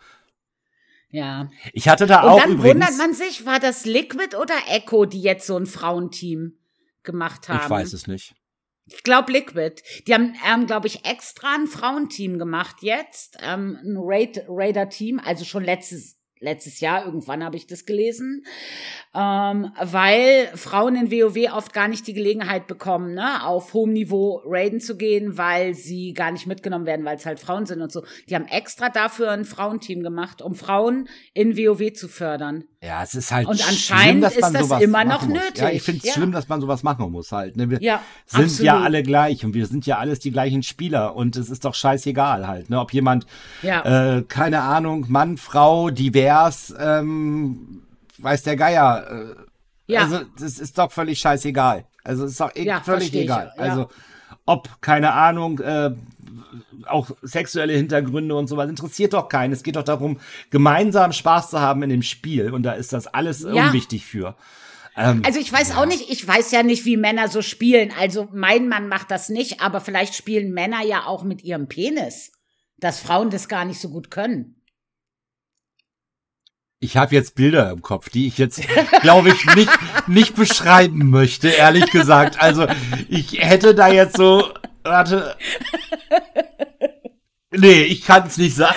Ja. Ich hatte da Und auch dann übrigens. wundert man sich, war das Liquid oder Echo, die jetzt so ein Frauenteam gemacht haben? Ich weiß es nicht. Ich glaube Liquid. Die haben, ähm, glaube ich, extra ein Frauenteam gemacht jetzt. Ähm, ein Raid Raider-Team, also schon letztes, letztes Jahr, irgendwann habe ich das gelesen ähm, weil Frauen in WoW oft gar nicht die Gelegenheit bekommen, ne, auf hohem Niveau raiden zu gehen, weil sie gar nicht mitgenommen werden, weil es halt Frauen sind und so. Die haben extra dafür ein Frauenteam gemacht, um Frauen in WoW zu fördern. Ja, es ist halt und schlimm, anscheinend dass man ist das immer noch muss. nötig. Ja, ich finde es Ja. schlimm, dass man sowas machen muss halt. Ne? Wir Ja, sind absolut. ja alle gleich und wir sind ja alles die gleichen Spieler und es ist doch scheißegal halt, ne? Ob jemand, Ja. äh, keine Ahnung, Mann, Frau, divers, ähm, weiß der Geier. Äh, Ja. Also das ist doch völlig scheißegal. Also es ist doch Ja, völlig ich, egal. ja. Also ob, keine Ahnung, äh, auch sexuelle Hintergründe und sowas interessiert doch keinen. Es geht doch darum, gemeinsam Spaß zu haben in dem Spiel und da ist das alles Ja. unwichtig für. Ähm, Also ich weiß auch nicht, ich weiß ja nicht, wie Männer so spielen. Also mein Mann macht das nicht, aber vielleicht spielen Männer ja auch mit ihrem Penis, dass Frauen das gar nicht so gut können. Ich habe jetzt Bilder im Kopf, die ich jetzt, glaube ich, nicht, nicht beschreiben möchte, ehrlich gesagt. Also ich hätte da jetzt so, warte. Nee, ich kann es nicht sagen.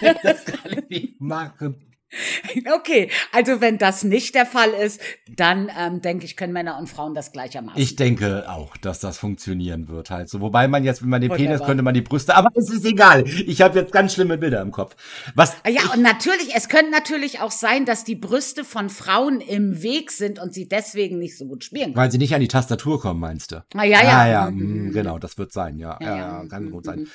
Das kann ich nicht machen. Okay, also wenn das nicht der Fall ist, dann ähm, denke ich, können Männer und Frauen das gleichermaßen. Ich denke auch, dass das funktionieren wird halt so. Wobei man jetzt, wenn man den Whatever. Penis, könnte man die Brüste, aber es ist egal. Ich habe jetzt ganz schlimme Bilder im Kopf. Was? Ah ja, und natürlich, es könnte natürlich auch sein, dass die Brüste von Frauen im Weg sind und sie deswegen nicht so gut spielen können. Weil sie nicht an die Tastatur kommen, meinst du? Ah, ja, ja. Ah, ja, Mhm. mm, genau, das wird sein, ja. Ja, ja, kann gut sein.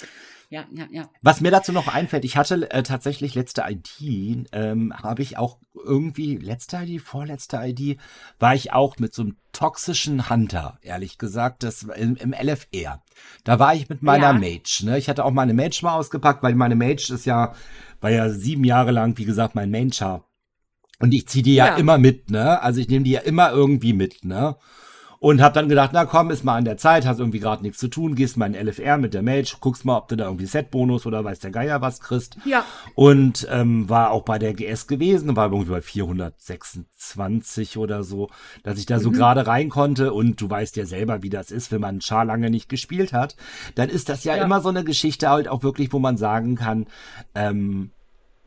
Ja, ja, ja. Was mir dazu noch einfällt, ich hatte äh, tatsächlich letzte ID, ähm, habe ich auch irgendwie, letzte ID, vorletzte ID, war ich auch mit so einem toxischen Hunter, ehrlich gesagt, das im, im LFR. Da war ich mit meiner Ja. Mage, ne? Ich hatte auch meine Mage mal ausgepackt, weil meine Mage ist ja, war ja sieben Jahre lang, wie gesagt, mein Main-Char. Und ich ziehe die ja, Ja. immer mit, ne? Also ich nehme die ja immer irgendwie mit, ne? Und hab dann gedacht, na komm, ist mal an der Zeit, hast irgendwie gerade nichts zu tun, gehst mal in LFR mit der Mage, guckst mal, ob du da irgendwie Set-Bonus oder weiß der Geier was kriegst. Ja. Und ähm, war auch bei der GS gewesen, war irgendwie bei 426 oder so, dass ich da so gerade rein konnte. Und du weißt ja selber, wie das ist, wenn man Char lange nicht gespielt hat. Dann ist das ja, Ja. immer so eine Geschichte halt auch wirklich, wo man sagen kann, ähm,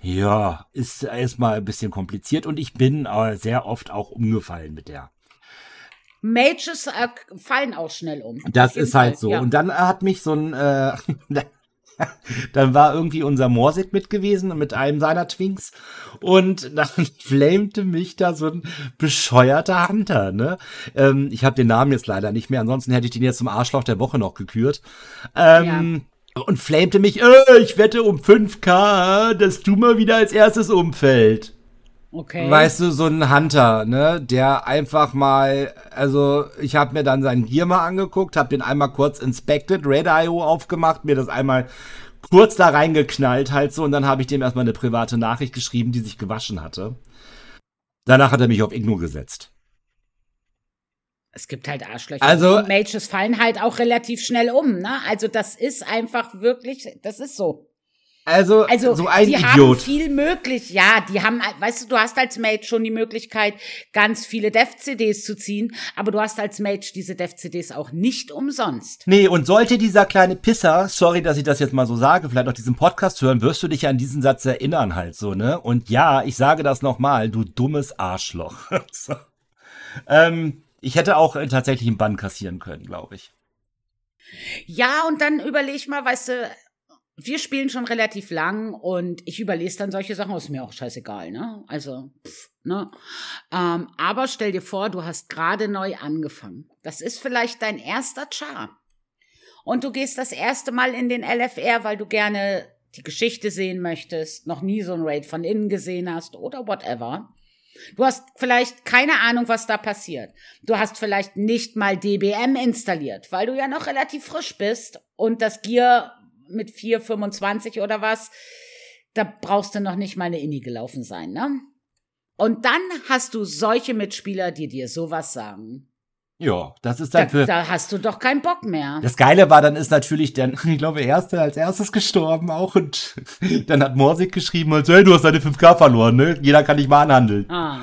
ja, ist erstmal ein bisschen kompliziert und ich bin äh, sehr oft auch umgefallen mit der. Mages äh, fallen auch schnell um. Das ist halt Fall, so. Ja. Und dann hat mich so ein, äh, dann war irgendwie unser Morsig mit gewesen mit einem seiner Twinks und dann flamete mich da so ein bescheuerter Hunter, ne? Ähm, ich habe den Namen jetzt leider nicht mehr, ansonsten hätte ich den jetzt zum Arschloch der Woche noch gekürt. Ähm, Und flamete mich, äh, ich wette um 5k, dass du mal wieder als erstes umfällt. Okay. Weißt du, so ein Hunter, ne, der einfach mal, also ich habe mir dann seinen Gear mal angeguckt, habe den einmal kurz inspected, Red.io aufgemacht, mir das einmal kurz da reingeknallt halt so und dann habe ich dem erstmal eine private Nachricht geschrieben, die sich gewaschen hatte. Danach hat er mich auf Igno gesetzt. Es gibt halt Arschlöcher. Also- Und Mages fallen halt auch relativ schnell um, ne? Also das ist einfach wirklich, das ist so. Also, Also so ein die haben Idiot. viel möglich, ja, die haben, weißt du, du hast als Mage schon die Möglichkeit, ganz viele Dev-CDs zu ziehen, aber du hast als Mage diese Dev-CDs auch nicht umsonst. Nee, und sollte dieser kleine Pisser, sorry, dass ich das jetzt mal so sage, vielleicht auch diesen Podcast hören, wirst du dich an diesen Satz erinnern halt so, ne? Und ja, ich sage das nochmal, du dummes Arschloch. so. ähm, ich hätte auch äh, tatsächlich einen Bann kassieren können, glaube ich. Ja, und dann überleg mal, weißt du, wir spielen schon relativ lang und ich überlese dann solche Sachen, ist mir auch scheißegal, ne? Also, pff, ne? Ähm, aber stell dir vor, du hast gerade neu angefangen. Das ist vielleicht dein erster Char. Und du gehst das erste Mal in den LFR, weil du gerne die Geschichte sehen möchtest, noch nie so ein Raid von innen gesehen hast oder whatever. Du hast vielleicht keine Ahnung, was da passiert. Du hast vielleicht nicht mal DBM installiert, weil du ja noch relativ frisch bist und das Gear mit 425 oder was, da brauchst du noch nicht mal eine Inni gelaufen sein, ne? Und dann hast du solche Mitspieler, die dir sowas sagen. Ja, das ist dann da, für. Da hast du doch keinen Bock mehr. Das Geile war, dann ist natürlich dann, ich glaube, Erste als erstes gestorben auch und dann hat Morsig geschrieben, also, hey, du hast deine 5K verloren, ne? Jeder kann dich mal anhandeln. Ah.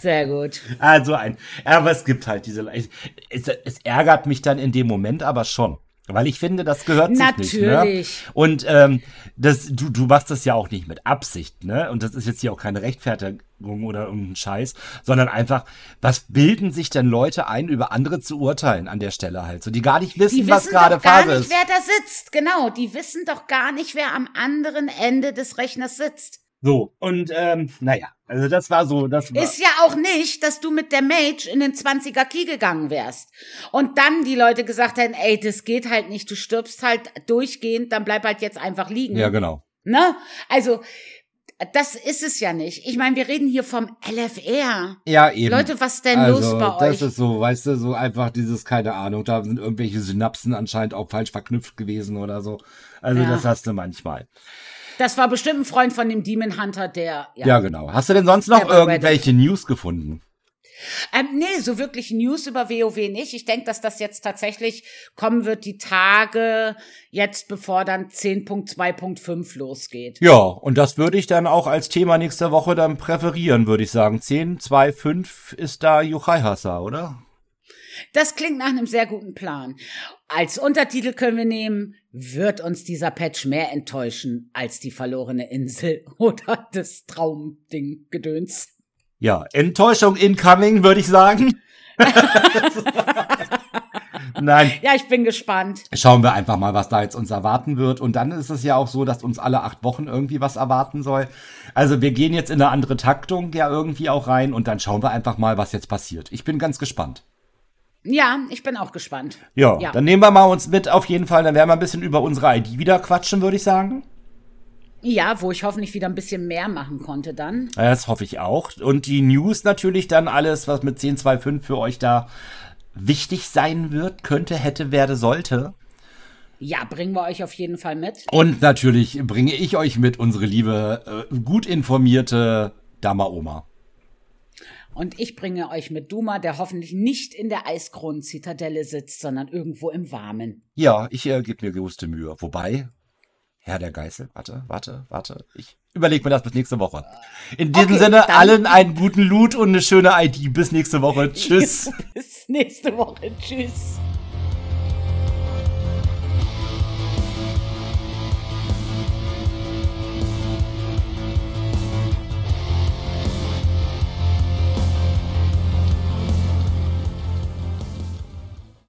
Sehr gut. Also ein, aber es gibt halt diese, es, es ärgert mich dann in dem Moment aber schon. Weil ich finde, das gehört sich Natürlich. nicht. Natürlich. Ne? Und ähm, das, du, du machst das ja auch nicht mit Absicht, ne? Und das ist jetzt hier auch keine Rechtfertigung oder irgendein Scheiß, sondern einfach, was bilden sich denn Leute ein, über andere zu urteilen an der Stelle halt? So, die gar nicht wissen, die was gerade Phase ist. Die wissen doch gar nicht, wer da sitzt. Genau, die wissen doch gar nicht, wer am anderen Ende des Rechners sitzt. So, und ähm, naja, also das war so, das war. Ist ja auch nicht, dass du mit der Mage in den 20er Key gegangen wärst. Und dann die Leute gesagt hätten, ey, das geht halt nicht, du stirbst halt durchgehend, dann bleib halt jetzt einfach liegen. Ja, genau. Ne? Also, das ist es ja nicht. Ich meine, wir reden hier vom LFR. Ja, eben. Leute, was denn also, los bei das euch? Das ist so, weißt du, so einfach dieses, keine Ahnung, da sind irgendwelche Synapsen anscheinend auch falsch verknüpft gewesen oder so. Also, ja. das hast du manchmal. Das war bestimmt ein Freund von dem Demon Hunter, der. Ja, ja genau. Hast du denn sonst noch irgendwelche News gefunden? Ähm, nee, so wirklich News über WoW nicht. Ich denke, dass das jetzt tatsächlich kommen wird, die Tage jetzt, bevor dann 10.2.5 losgeht. Ja, und das würde ich dann auch als Thema nächste Woche dann präferieren, würde ich sagen. 10.2.5 ist da Yuchai Hassa, oder? Das klingt nach einem sehr guten Plan. Als Untertitel können wir nehmen, wird uns dieser Patch mehr enttäuschen als die verlorene Insel oder das Traumding Gedöns. Ja, Enttäuschung incoming, würde ich sagen. Nein. Ja, ich bin gespannt. Schauen wir einfach mal, was da jetzt uns erwarten wird. Und dann ist es ja auch so, dass uns alle acht Wochen irgendwie was erwarten soll. Also wir gehen jetzt in eine andere Taktung ja irgendwie auch rein und dann schauen wir einfach mal, was jetzt passiert. Ich bin ganz gespannt. Ja, ich bin auch gespannt. Ja, ja, dann nehmen wir mal uns mit auf jeden Fall. Dann werden wir ein bisschen über unsere ID wieder quatschen, würde ich sagen. Ja, wo ich hoffentlich wieder ein bisschen mehr machen konnte dann. Das hoffe ich auch. Und die News natürlich dann alles, was mit 1025 für euch da wichtig sein wird, könnte, hätte, werde, sollte. Ja, bringen wir euch auf jeden Fall mit. Und natürlich bringe ich euch mit, unsere liebe, äh, gut informierte Dama Oma. Und ich bringe euch mit Duma, der hoffentlich nicht in der Eiskronen-Zitadelle sitzt, sondern irgendwo im Warmen. Ja, ich äh, gebe mir größte Mühe. Wobei, Herr der Geißel, warte, warte, warte. Ich überlege mir das bis nächste Woche. In diesem okay, Sinne, allen einen guten Loot und eine schöne ID. Bis nächste Woche. Tschüss. bis nächste Woche. Tschüss.